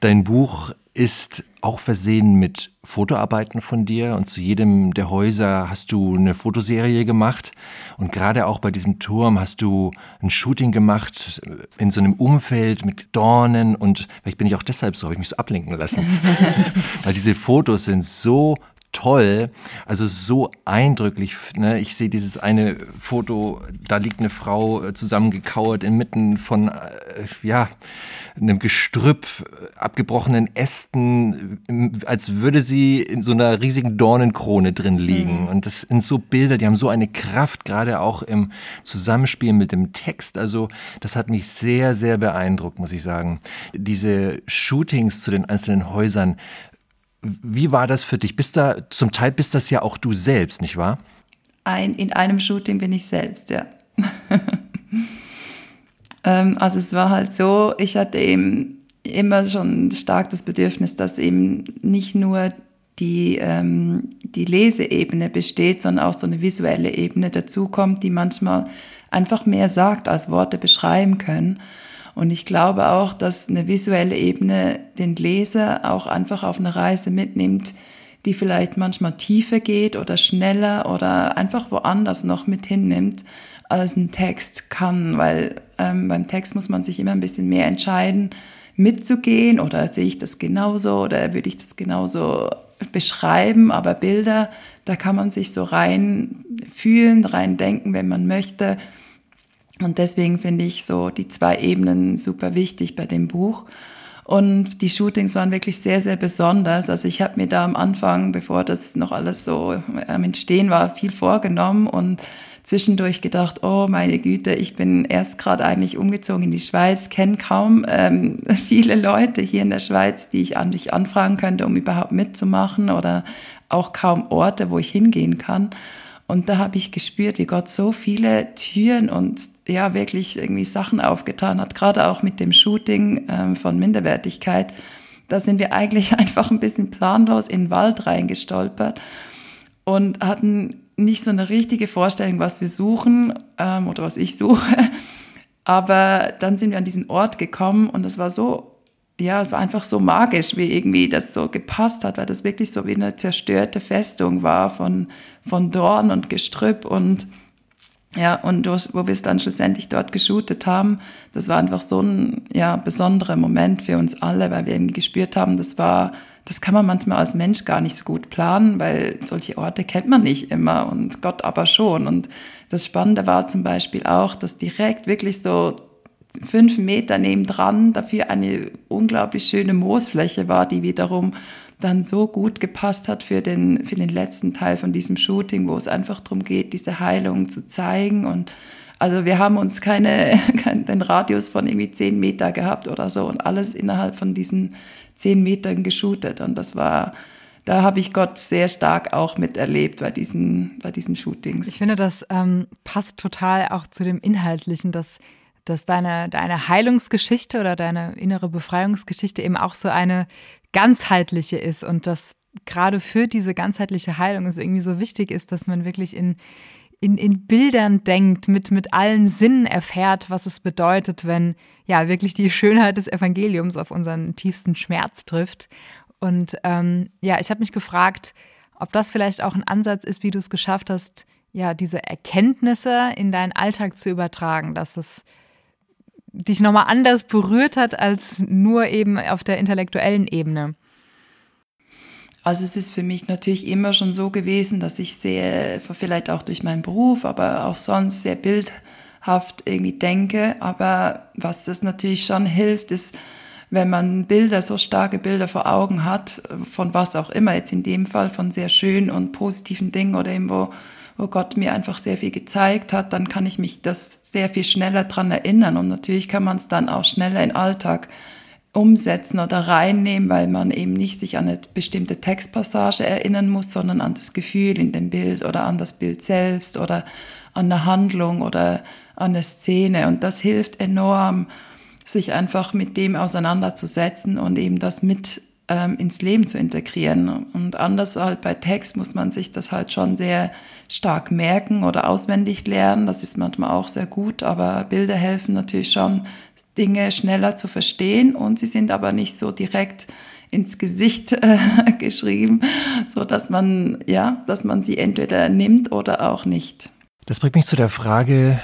Speaker 4: Dein Buch ist auch versehen mit Fotoarbeiten von dir und zu jedem der Häuser hast du eine Fotoserie gemacht und gerade auch bei diesem Turm hast du ein Shooting gemacht in so einem Umfeld mit Dornen und vielleicht bin ich auch deshalb so, habe ich mich so ablenken lassen, weil diese Fotos sind so toll, also so eindrücklich. Ne? Ich sehe dieses eine Foto, da liegt eine Frau äh, zusammengekauert inmitten von, äh, ja, einem Gestrüpp, abgebrochenen Ästen, als würde sie in so einer riesigen Dornenkrone drin liegen. Mhm. Und das sind so Bilder, die haben so eine Kraft, gerade auch im Zusammenspiel mit dem Text. Also das hat mich sehr, sehr beeindruckt, muss ich sagen. Diese Shootings zu den einzelnen Häusern, wie war das für dich? Bist da, zum Teil bist das ja auch du selbst, nicht wahr?
Speaker 1: Ein, in einem Shooting bin ich selbst, ja. ähm, also es war halt so, ich hatte eben immer schon stark das Bedürfnis, dass eben nicht nur die, ähm, die Leseebene besteht, sondern auch so eine visuelle Ebene dazukommt, die manchmal einfach mehr sagt, als Worte beschreiben können. Und ich glaube auch, dass eine visuelle Ebene den Leser auch einfach auf eine Reise mitnimmt, die vielleicht manchmal tiefer geht oder schneller oder einfach woanders noch mit hinnimmt, als ein Text kann. Weil ähm, beim Text muss man sich immer ein bisschen mehr entscheiden, mitzugehen oder sehe ich das genauso oder würde ich das genauso beschreiben. Aber Bilder, da kann man sich so rein fühlen, rein denken, wenn man möchte. Und deswegen finde ich so die zwei Ebenen super wichtig bei dem Buch. Und die Shootings waren wirklich sehr, sehr besonders. Also ich habe mir da am Anfang, bevor das noch alles so am Entstehen war, viel vorgenommen und zwischendurch gedacht, oh meine Güte, ich bin erst gerade eigentlich umgezogen in die Schweiz, kenne kaum ähm, viele Leute hier in der Schweiz, die ich dich anfragen könnte, um überhaupt mitzumachen oder auch kaum Orte, wo ich hingehen kann. Und da habe ich gespürt, wie Gott so viele Türen und ja wirklich irgendwie Sachen aufgetan hat, gerade auch mit dem Shooting ähm, von Minderwertigkeit. Da sind wir eigentlich einfach ein bisschen planlos in den Wald reingestolpert und hatten nicht so eine richtige Vorstellung, was wir suchen ähm, oder was ich suche. Aber dann sind wir an diesen Ort gekommen und es war so ja, es war einfach so magisch, wie irgendwie das so gepasst hat, weil das wirklich so wie eine zerstörte Festung war von, von Dorn und Gestrüpp und ja, und wo wir es dann schlussendlich dort geshootet haben, das war einfach so ein ja, besonderer Moment für uns alle, weil wir irgendwie gespürt haben, das war, das kann man manchmal als Mensch gar nicht so gut planen, weil solche Orte kennt man nicht immer und Gott aber schon. Und das Spannende war zum Beispiel auch, dass direkt wirklich so fünf Meter nebendran dafür eine unglaublich schöne Moosfläche war, die wiederum dann so gut gepasst hat für den, für den letzten Teil von diesem Shooting, wo es einfach darum geht, diese Heilung zu zeigen. Und also wir haben uns keine, keinen den Radius von irgendwie zehn Meter gehabt oder so und alles innerhalb von diesen zehn Metern geshootet. Und das war, da habe ich Gott sehr stark auch miterlebt bei diesen, bei diesen Shootings.
Speaker 3: Ich finde, das ähm, passt total auch zu dem Inhaltlichen, dass dass deine, deine Heilungsgeschichte oder deine innere Befreiungsgeschichte eben auch so eine ganzheitliche ist und dass gerade für diese ganzheitliche Heilung es irgendwie so wichtig ist, dass man wirklich in, in, in Bildern denkt, mit, mit allen Sinnen erfährt, was es bedeutet, wenn ja wirklich die Schönheit des Evangeliums auf unseren tiefsten Schmerz trifft. Und ähm, ja, ich habe mich gefragt, ob das vielleicht auch ein Ansatz ist, wie du es geschafft hast, ja, diese Erkenntnisse in deinen Alltag zu übertragen, dass es dich nochmal anders berührt hat als nur eben auf der intellektuellen Ebene?
Speaker 1: Also es ist für mich natürlich immer schon so gewesen, dass ich sehr, vielleicht auch durch meinen Beruf, aber auch sonst sehr bildhaft irgendwie denke. Aber was das natürlich schon hilft, ist, wenn man Bilder, so starke Bilder vor Augen hat, von was auch immer, jetzt in dem Fall von sehr schönen und positiven Dingen oder irgendwo wo Gott mir einfach sehr viel gezeigt hat, dann kann ich mich das sehr viel schneller dran erinnern. Und natürlich kann man es dann auch schneller in den Alltag umsetzen oder reinnehmen, weil man eben nicht sich an eine bestimmte Textpassage erinnern muss, sondern an das Gefühl in dem Bild oder an das Bild selbst oder an eine Handlung oder an eine Szene. Und das hilft enorm, sich einfach mit dem auseinanderzusetzen und eben das mit ähm, ins Leben zu integrieren. Und anders halt bei Text muss man sich das halt schon sehr stark merken oder auswendig lernen. Das ist manchmal auch sehr gut, aber Bilder helfen natürlich schon, Dinge schneller zu verstehen und sie sind aber nicht so direkt ins Gesicht äh, geschrieben, so dass man ja, dass man sie entweder nimmt oder auch nicht.
Speaker 4: Das bringt mich zu der Frage,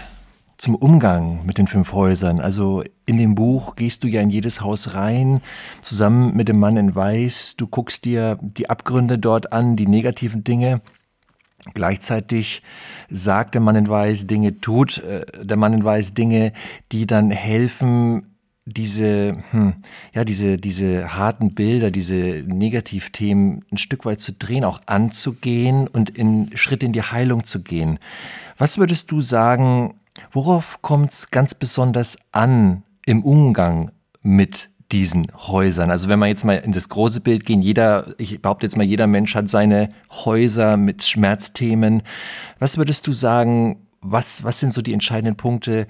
Speaker 4: zum Umgang mit den fünf Häusern. Also in dem Buch gehst du ja in jedes Haus rein, zusammen mit dem Mann in Weiß. Du guckst dir die Abgründe dort an, die negativen Dinge. Gleichzeitig sagt der Mann in Weiß Dinge, tut äh, der Mann in Weiß Dinge, die dann helfen, diese, hm, ja, diese, diese harten Bilder, diese Negativthemen ein Stück weit zu drehen, auch anzugehen und in Schritt in die Heilung zu gehen. Was würdest du sagen, Worauf kommt es ganz besonders an im Umgang mit diesen Häusern? Also wenn wir jetzt mal in das große Bild gehen, jeder, ich behaupte jetzt mal, jeder Mensch hat seine Häuser mit Schmerzthemen. Was würdest du sagen, was, was sind so die entscheidenden Punkte,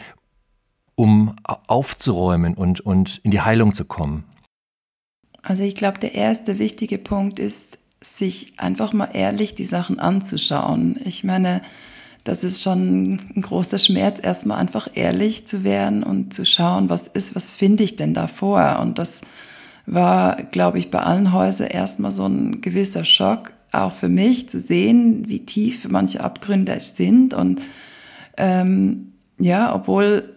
Speaker 4: um aufzuräumen und, und in die Heilung zu kommen?
Speaker 1: Also ich glaube, der erste wichtige Punkt ist, sich einfach mal ehrlich die Sachen anzuschauen. Ich meine, das ist schon ein großer Schmerz, erstmal einfach ehrlich zu werden und zu schauen, was ist, was finde ich denn davor? Und das war, glaube ich, bei allen Häusern erstmal so ein gewisser Schock, auch für mich zu sehen, wie tief manche Abgründe sind. Und ähm, ja, obwohl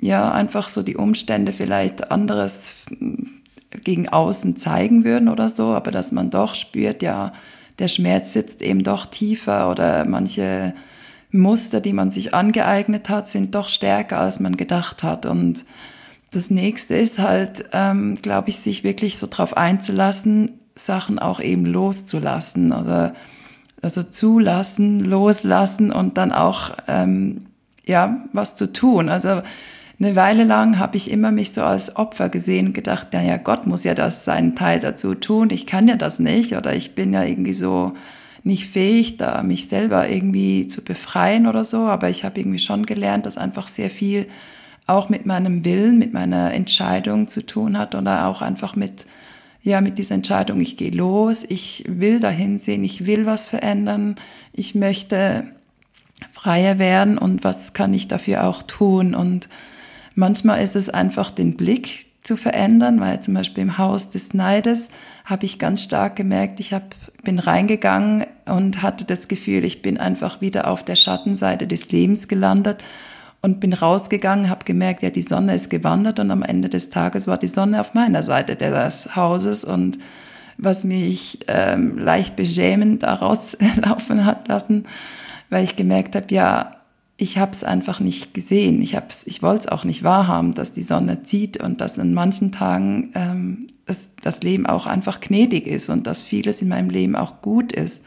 Speaker 1: ja einfach so die Umstände vielleicht anderes gegen außen zeigen würden oder so, aber dass man doch spürt, ja, der Schmerz sitzt eben doch tiefer oder manche Muster, die man sich angeeignet hat, sind doch stärker, als man gedacht hat. Und das nächste ist halt, ähm, glaube ich, sich wirklich so drauf einzulassen, Sachen auch eben loszulassen oder also zulassen, loslassen und dann auch ähm, ja was zu tun. Also eine Weile lang habe ich immer mich so als Opfer gesehen und gedacht, naja, Gott muss ja das seinen Teil dazu tun. Ich kann ja das nicht oder ich bin ja irgendwie so nicht fähig, da mich selber irgendwie zu befreien oder so. Aber ich habe irgendwie schon gelernt, dass einfach sehr viel auch mit meinem Willen, mit meiner Entscheidung zu tun hat oder auch einfach mit ja, mit dieser Entscheidung, ich gehe los, ich will dahin sehen, ich will was verändern, ich möchte freier werden und was kann ich dafür auch tun. Und manchmal ist es einfach den Blick zu verändern, weil zum Beispiel im Haus des Neides habe ich ganz stark gemerkt, ich hab, bin reingegangen und hatte das Gefühl, ich bin einfach wieder auf der Schattenseite des Lebens gelandet und bin rausgegangen, habe gemerkt, ja, die Sonne ist gewandert und am Ende des Tages war die Sonne auf meiner Seite des Hauses und was mich ähm, leicht beschämend daraus laufen hat lassen, weil ich gemerkt habe, ja, ich habe es einfach nicht gesehen. Ich, ich wollte es auch nicht wahrhaben, dass die Sonne zieht und dass in manchen Tagen ähm, das, das Leben auch einfach gnädig ist und dass vieles in meinem Leben auch gut ist.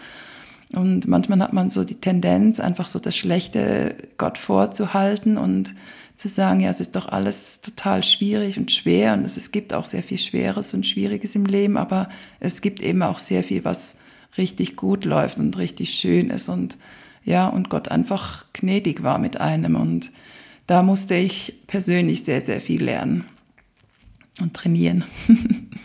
Speaker 1: Und manchmal hat man so die Tendenz, einfach so das Schlechte Gott vorzuhalten und zu sagen, ja, es ist doch alles total schwierig und schwer und es, es gibt auch sehr viel Schweres und Schwieriges im Leben, aber es gibt eben auch sehr viel, was richtig gut läuft und richtig schön ist und ja, und Gott einfach gnädig war mit einem und da musste ich persönlich sehr, sehr viel lernen und trainieren.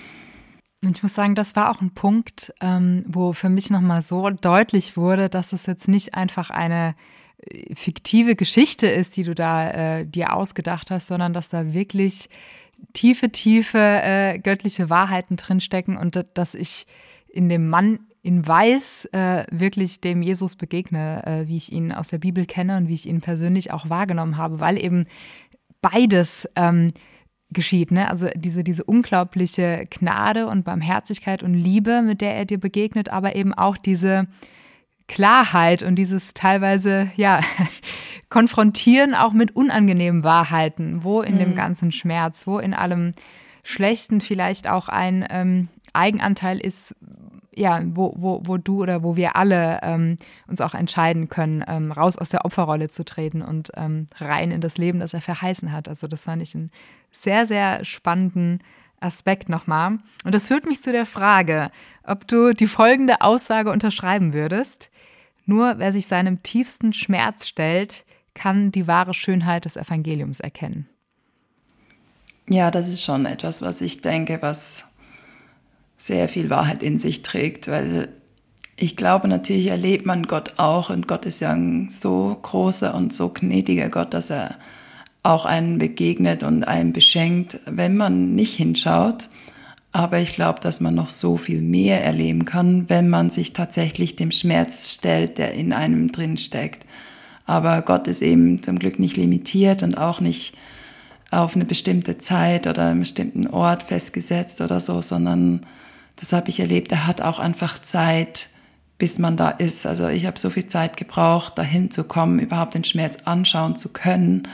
Speaker 3: Und ich muss sagen, das war auch ein Punkt, ähm, wo für mich nochmal so deutlich wurde, dass es jetzt nicht einfach eine äh, fiktive Geschichte ist, die du da äh, dir ausgedacht hast, sondern dass da wirklich tiefe, tiefe äh, göttliche Wahrheiten drinstecken und dass ich in dem Mann in Weiß äh, wirklich dem Jesus begegne, äh, wie ich ihn aus der Bibel kenne und wie ich ihn persönlich auch wahrgenommen habe, weil eben beides ähm, geschieht. Ne? Also diese, diese unglaubliche Gnade und Barmherzigkeit und Liebe, mit der er dir begegnet, aber eben auch diese Klarheit und dieses teilweise, ja, konfrontieren auch mit unangenehmen Wahrheiten, wo in mhm. dem ganzen Schmerz, wo in allem Schlechten vielleicht auch ein ähm, Eigenanteil ist, ja, wo, wo, wo du oder wo wir alle ähm, uns auch entscheiden können, ähm, raus aus der Opferrolle zu treten und ähm, rein in das Leben, das er verheißen hat. Also das fand ich einen sehr, sehr spannenden Aspekt nochmal. Und das führt mich zu der Frage, ob du die folgende Aussage unterschreiben würdest. Nur wer sich seinem tiefsten Schmerz stellt, kann die wahre Schönheit des Evangeliums erkennen.
Speaker 1: Ja, das ist schon etwas, was ich denke, was sehr viel Wahrheit in sich trägt, weil ich glaube, natürlich erlebt man Gott auch und Gott ist ja ein so großer und so gnädiger Gott, dass er auch einen begegnet und einen beschenkt, wenn man nicht hinschaut. Aber ich glaube, dass man noch so viel mehr erleben kann, wenn man sich tatsächlich dem Schmerz stellt, der in einem drin steckt. Aber Gott ist eben zum Glück nicht limitiert und auch nicht auf eine bestimmte Zeit oder einen bestimmten Ort festgesetzt oder so, sondern das habe ich erlebt, er hat auch einfach Zeit, bis man da ist. Also ich habe so viel Zeit gebraucht, dahin zu kommen, überhaupt den Schmerz anschauen zu können.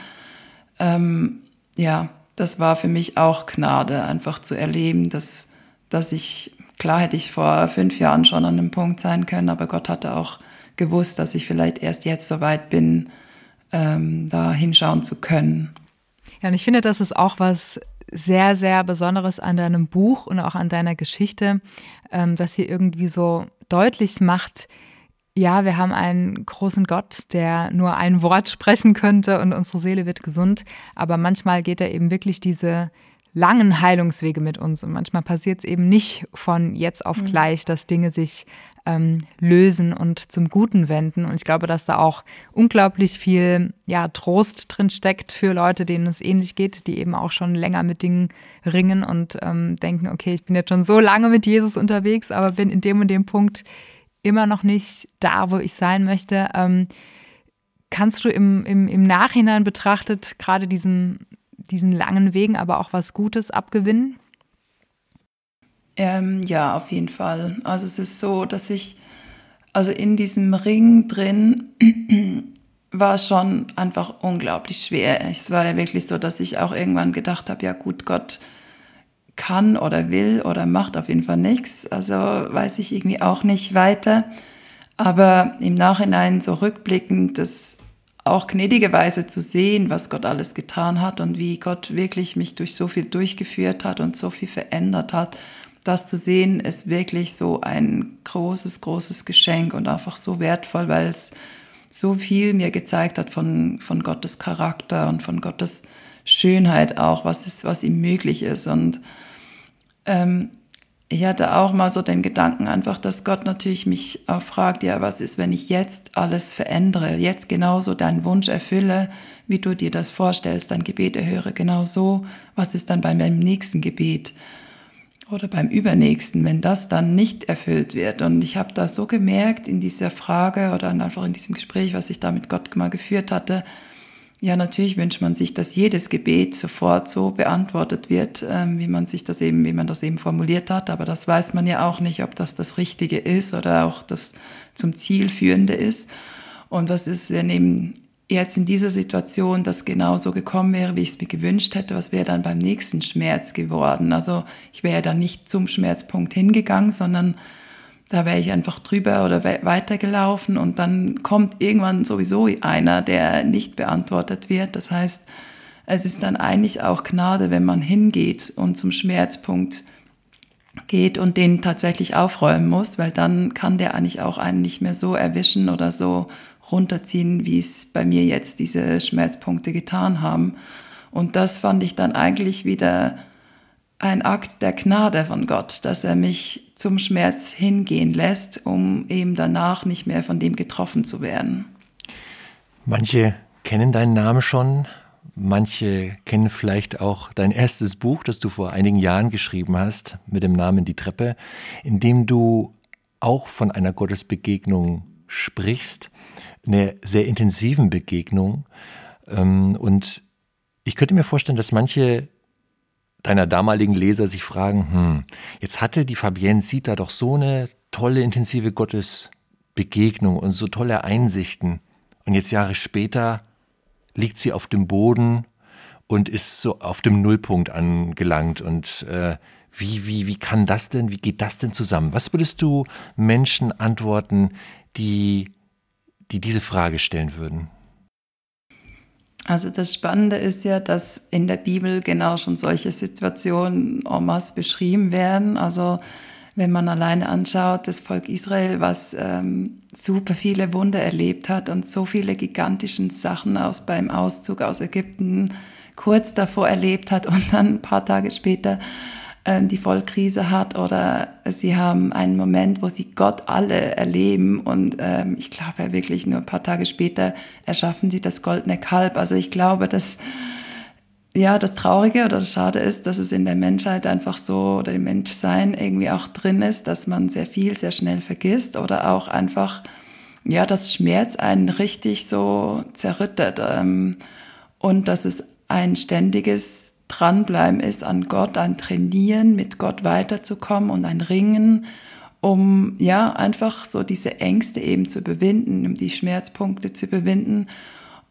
Speaker 1: Ähm, ja, das war für mich auch Gnade, einfach zu erleben, dass, dass ich, klar hätte ich vor fünf Jahren schon an einem Punkt sein können, aber Gott hatte auch gewusst, dass ich vielleicht erst jetzt so weit bin, ähm, da hinschauen zu können.
Speaker 3: Ja, und ich finde, das ist auch was sehr, sehr Besonderes an deinem Buch und auch an deiner Geschichte, ähm, dass sie irgendwie so deutlich macht, ja, wir haben einen großen Gott, der nur ein Wort sprechen könnte und unsere Seele wird gesund. Aber manchmal geht er eben wirklich diese langen Heilungswege mit uns. Und manchmal passiert es eben nicht von jetzt auf mhm. gleich, dass Dinge sich ähm, lösen und zum Guten wenden. Und ich glaube, dass da auch unglaublich viel ja, Trost drin steckt für Leute, denen es ähnlich geht, die eben auch schon länger mit Dingen ringen und ähm, denken, okay, ich bin jetzt schon so lange mit Jesus unterwegs, aber bin in dem und dem Punkt immer noch nicht da, wo ich sein möchte. Ähm, kannst du im, im, im Nachhinein betrachtet gerade diesen, diesen langen Wegen aber auch was Gutes abgewinnen?
Speaker 1: Ähm, ja, auf jeden Fall. Also es ist so, dass ich, also in diesem Ring drin war schon einfach unglaublich schwer. Es war ja wirklich so, dass ich auch irgendwann gedacht habe, ja gut, Gott kann oder will oder macht auf jeden Fall nichts. Also weiß ich irgendwie auch nicht weiter. Aber im Nachhinein so rückblickend, das auch gnädigerweise zu sehen, was Gott alles getan hat und wie Gott wirklich mich durch so viel durchgeführt hat und so viel verändert hat, das zu sehen, ist wirklich so ein großes, großes Geschenk und einfach so wertvoll, weil es so viel mir gezeigt hat von, von Gottes Charakter und von Gottes Schönheit auch, was ist, was ihm möglich ist. Und ähm, ich hatte auch mal so den Gedanken einfach, dass Gott natürlich mich auch fragt, ja, was ist, wenn ich jetzt alles verändere, jetzt genauso deinen Wunsch erfülle, wie du dir das vorstellst, dein Gebet erhöre genau so, was ist dann bei meinem nächsten Gebet oder beim übernächsten, wenn das dann nicht erfüllt wird. Und ich habe da so gemerkt in dieser Frage oder einfach in diesem Gespräch, was ich da mit Gott mal geführt hatte, ja, natürlich wünscht man sich, dass jedes Gebet sofort so beantwortet wird, ähm, wie man sich das eben, wie man das eben formuliert hat. Aber das weiß man ja auch nicht, ob das das Richtige ist oder auch das zum Ziel führende ist. Und was ist, wenn eben jetzt in dieser Situation das genauso gekommen wäre, wie ich es mir gewünscht hätte, was wäre dann beim nächsten Schmerz geworden? Also ich wäre dann nicht zum Schmerzpunkt hingegangen, sondern da wäre ich einfach drüber oder weitergelaufen und dann kommt irgendwann sowieso einer, der nicht beantwortet wird. Das heißt, es ist dann eigentlich auch Gnade, wenn man hingeht und zum Schmerzpunkt geht und den tatsächlich aufräumen muss, weil dann kann der eigentlich auch einen nicht mehr so erwischen oder so runterziehen, wie es bei mir jetzt diese Schmerzpunkte getan haben. Und das fand ich dann eigentlich wieder ein Akt der Gnade von Gott, dass er mich zum Schmerz hingehen lässt, um eben danach nicht mehr von dem getroffen zu werden.
Speaker 4: Manche kennen deinen Namen schon, manche kennen vielleicht auch dein erstes Buch, das du vor einigen Jahren geschrieben hast, mit dem Namen Die Treppe, in dem du auch von einer Gottesbegegnung sprichst, einer sehr intensiven Begegnung. Ähm, und ich könnte mir vorstellen, dass manche deiner damaligen Leser sich fragen, hm, jetzt hatte die Fabienne Sita doch so eine tolle, intensive Gottesbegegnung und so tolle Einsichten. Und jetzt Jahre später liegt sie auf dem Boden und ist so auf dem Nullpunkt angelangt. Und äh, wie, wie, wie kann das denn, wie geht das denn zusammen? Was würdest du Menschen antworten, die, die diese Frage stellen würden?
Speaker 1: Also das Spannende ist ja, dass in der Bibel genau schon solche Situationen en masse beschrieben werden. Also wenn man alleine anschaut, das Volk Israel, was ähm, super viele Wunder erlebt hat und so viele gigantische Sachen aus beim Auszug aus Ägypten kurz davor erlebt hat und dann ein paar Tage später die Vollkrise hat oder sie haben einen Moment, wo sie Gott alle erleben und ähm, ich glaube wirklich nur ein paar Tage später erschaffen sie das goldene Kalb. Also ich glaube, dass ja, das Traurige oder das Schade ist, dass es in der Menschheit einfach so oder im Menschsein irgendwie auch drin ist, dass man sehr viel sehr schnell vergisst oder auch einfach, ja, das Schmerz einen richtig so zerrüttet ähm, und dass es ein ständiges Dranbleiben ist an Gott, ein Trainieren, mit Gott weiterzukommen und ein Ringen, um ja einfach so diese Ängste eben zu überwinden, um die Schmerzpunkte zu überwinden.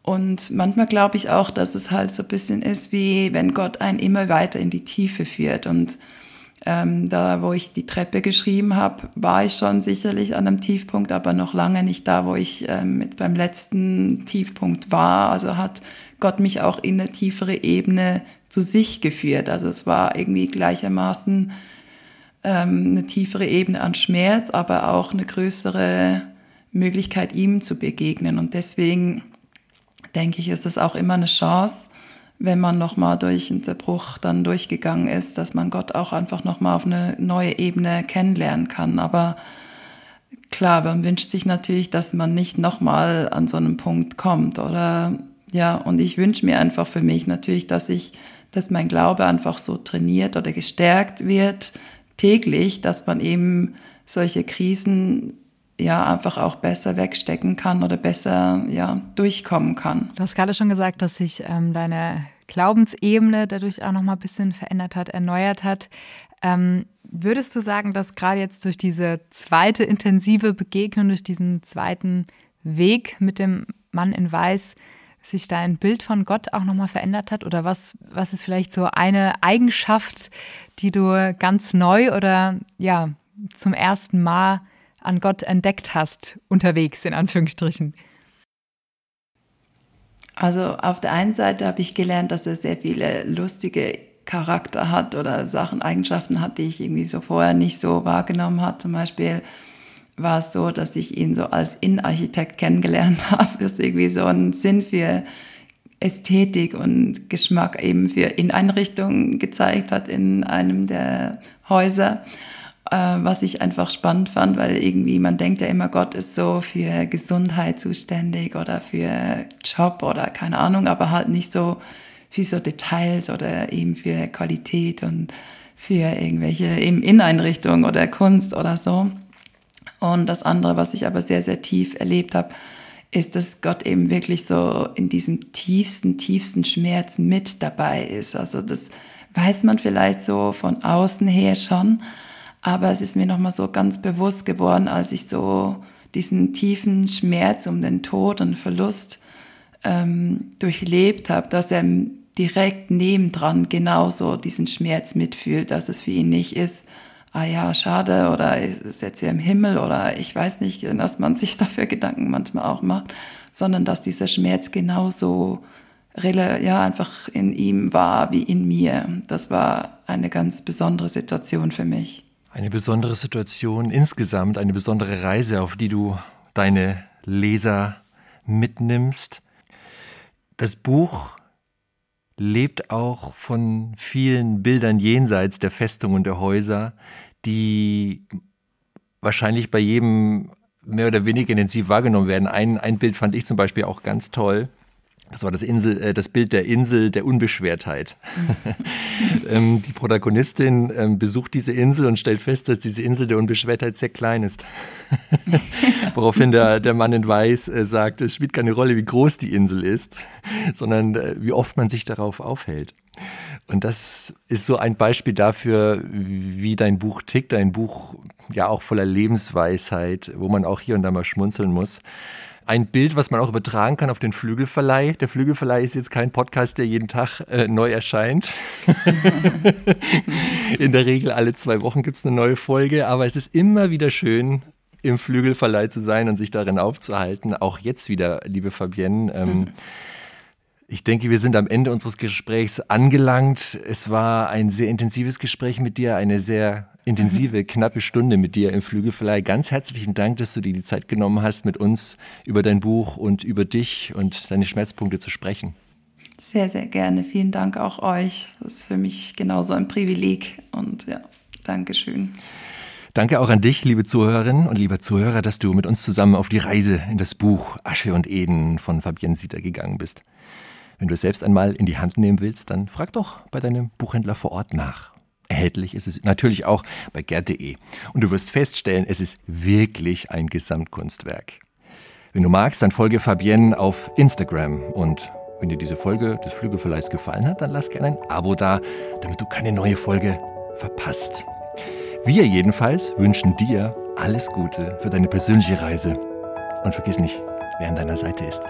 Speaker 1: Und manchmal glaube ich auch, dass es halt so ein bisschen ist, wie wenn Gott einen immer weiter in die Tiefe führt. Und ähm, da, wo ich die Treppe geschrieben habe, war ich schon sicherlich an einem Tiefpunkt, aber noch lange nicht da, wo ich ähm, mit beim letzten Tiefpunkt war. Also hat Gott mich auch in eine tiefere Ebene zu sich geführt. Also es war irgendwie gleichermaßen ähm, eine tiefere Ebene an Schmerz, aber auch eine größere Möglichkeit, ihm zu begegnen. Und deswegen denke ich, ist es auch immer eine Chance, wenn man nochmal durch einen Zerbruch dann durchgegangen ist, dass man Gott auch einfach nochmal auf eine neue Ebene kennenlernen kann. Aber klar, man wünscht sich natürlich, dass man nicht nochmal an so einen Punkt kommt. Oder ja, und ich wünsche mir einfach für mich natürlich, dass ich dass mein Glaube einfach so trainiert oder gestärkt wird täglich, dass man eben solche Krisen ja einfach auch besser wegstecken kann oder besser ja durchkommen kann.
Speaker 3: Du hast gerade schon gesagt, dass sich ähm, deine Glaubensebene dadurch auch noch mal ein bisschen verändert hat, erneuert hat. Ähm, würdest du sagen, dass gerade jetzt durch diese zweite intensive Begegnung, durch diesen zweiten Weg mit dem Mann in Weiß, sich dein Bild von Gott auch nochmal verändert hat? Oder was, was ist vielleicht so eine Eigenschaft, die du ganz neu oder ja zum ersten Mal an Gott entdeckt hast, unterwegs in Anführungsstrichen?
Speaker 1: Also auf der einen Seite habe ich gelernt, dass er sehr viele lustige Charakter hat oder Sachen, Eigenschaften hat, die ich irgendwie so vorher nicht so wahrgenommen habe. Zum Beispiel war es so, dass ich ihn so als Innenarchitekt kennengelernt habe, das irgendwie so einen Sinn für Ästhetik und Geschmack eben für Inneneinrichtungen gezeigt hat in einem der Häuser, äh, was ich einfach spannend fand, weil irgendwie man denkt ja immer, Gott ist so für Gesundheit zuständig oder für Job oder keine Ahnung, aber halt nicht so für so Details oder eben für Qualität und für irgendwelche eben Inneneinrichtungen oder Kunst oder so. Und das andere, was ich aber sehr, sehr tief erlebt habe, ist, dass Gott eben wirklich so in diesem tiefsten, tiefsten Schmerz mit dabei ist. Also das weiß man vielleicht so von außen her schon, aber es ist mir nochmal so ganz bewusst geworden, als ich so diesen tiefen Schmerz um den Tod und Verlust ähm, durchlebt habe, dass er direkt nebendran genauso diesen Schmerz mitfühlt, dass es für ihn nicht ist, ah ja, schade oder ist jetzt hier im Himmel oder ich weiß nicht, dass man sich dafür Gedanken manchmal auch macht, sondern dass dieser Schmerz genauso ja, einfach in ihm war wie in mir. Das war eine ganz besondere Situation für mich.
Speaker 4: Eine besondere Situation insgesamt, eine besondere Reise, auf die du deine Leser mitnimmst. Das Buch lebt auch von vielen Bildern jenseits der Festungen und der Häuser, die wahrscheinlich bei jedem mehr oder weniger intensiv wahrgenommen werden. Ein, ein Bild fand ich zum Beispiel auch ganz toll. Das war das, Insel, äh, das Bild der Insel der Unbeschwertheit. ähm, die Protagonistin ähm, besucht diese Insel und stellt fest, dass diese Insel der Unbeschwertheit sehr klein ist. Woraufhin der, der Mann in Weiß äh, sagt, es spielt keine Rolle, wie groß die Insel ist, sondern äh, wie oft man sich darauf aufhält. Und das ist so ein Beispiel dafür, wie dein Buch tickt. Ein Buch ja auch voller Lebensweisheit, wo man auch hier und da mal schmunzeln muss. Ein Bild, was man auch übertragen kann auf den Flügelverleih. Der Flügelverleih ist jetzt kein Podcast, der jeden Tag äh, neu erscheint. In der Regel alle zwei Wochen gibt es eine neue Folge, aber es ist immer wieder schön, im Flügelverleih zu sein und sich darin aufzuhalten. Auch jetzt wieder, liebe Fabienne. Ähm, mhm ich denke, wir sind am Ende unseres Gesprächs angelangt. Es war ein sehr intensives Gespräch mit dir, eine sehr intensive, knappe Stunde mit dir im Flügelverleih. Ganz herzlichen Dank, dass du dir die Zeit genommen hast, mit uns über dein Buch und über dich und deine Schmerzpunkte zu sprechen.
Speaker 1: Sehr, sehr gerne. Vielen Dank auch euch. Das ist für mich genauso ein Privileg und ja, Dankeschön.
Speaker 4: Danke auch an dich, liebe Zuhörerinnen und lieber Zuhörer, dass du mit uns zusammen auf die Reise in das Buch Asche und Eden von Fabienne Sieter gegangen bist. Wenn du es selbst einmal in die Hand nehmen willst, dann frag doch bei deinem Buchhändler vor Ort nach. Erhältlich ist es natürlich auch bei gerd.de. Und du wirst feststellen, es ist wirklich ein Gesamtkunstwerk. Wenn du magst, dann folge Fabienne auf Instagram. Und wenn dir diese Folge des Flügelverleihs gefallen hat, dann lass gerne ein Abo da, damit du keine neue Folge verpasst. Wir jedenfalls wünschen dir alles Gute für deine persönliche Reise. Und vergiss nicht, wer an deiner Seite ist.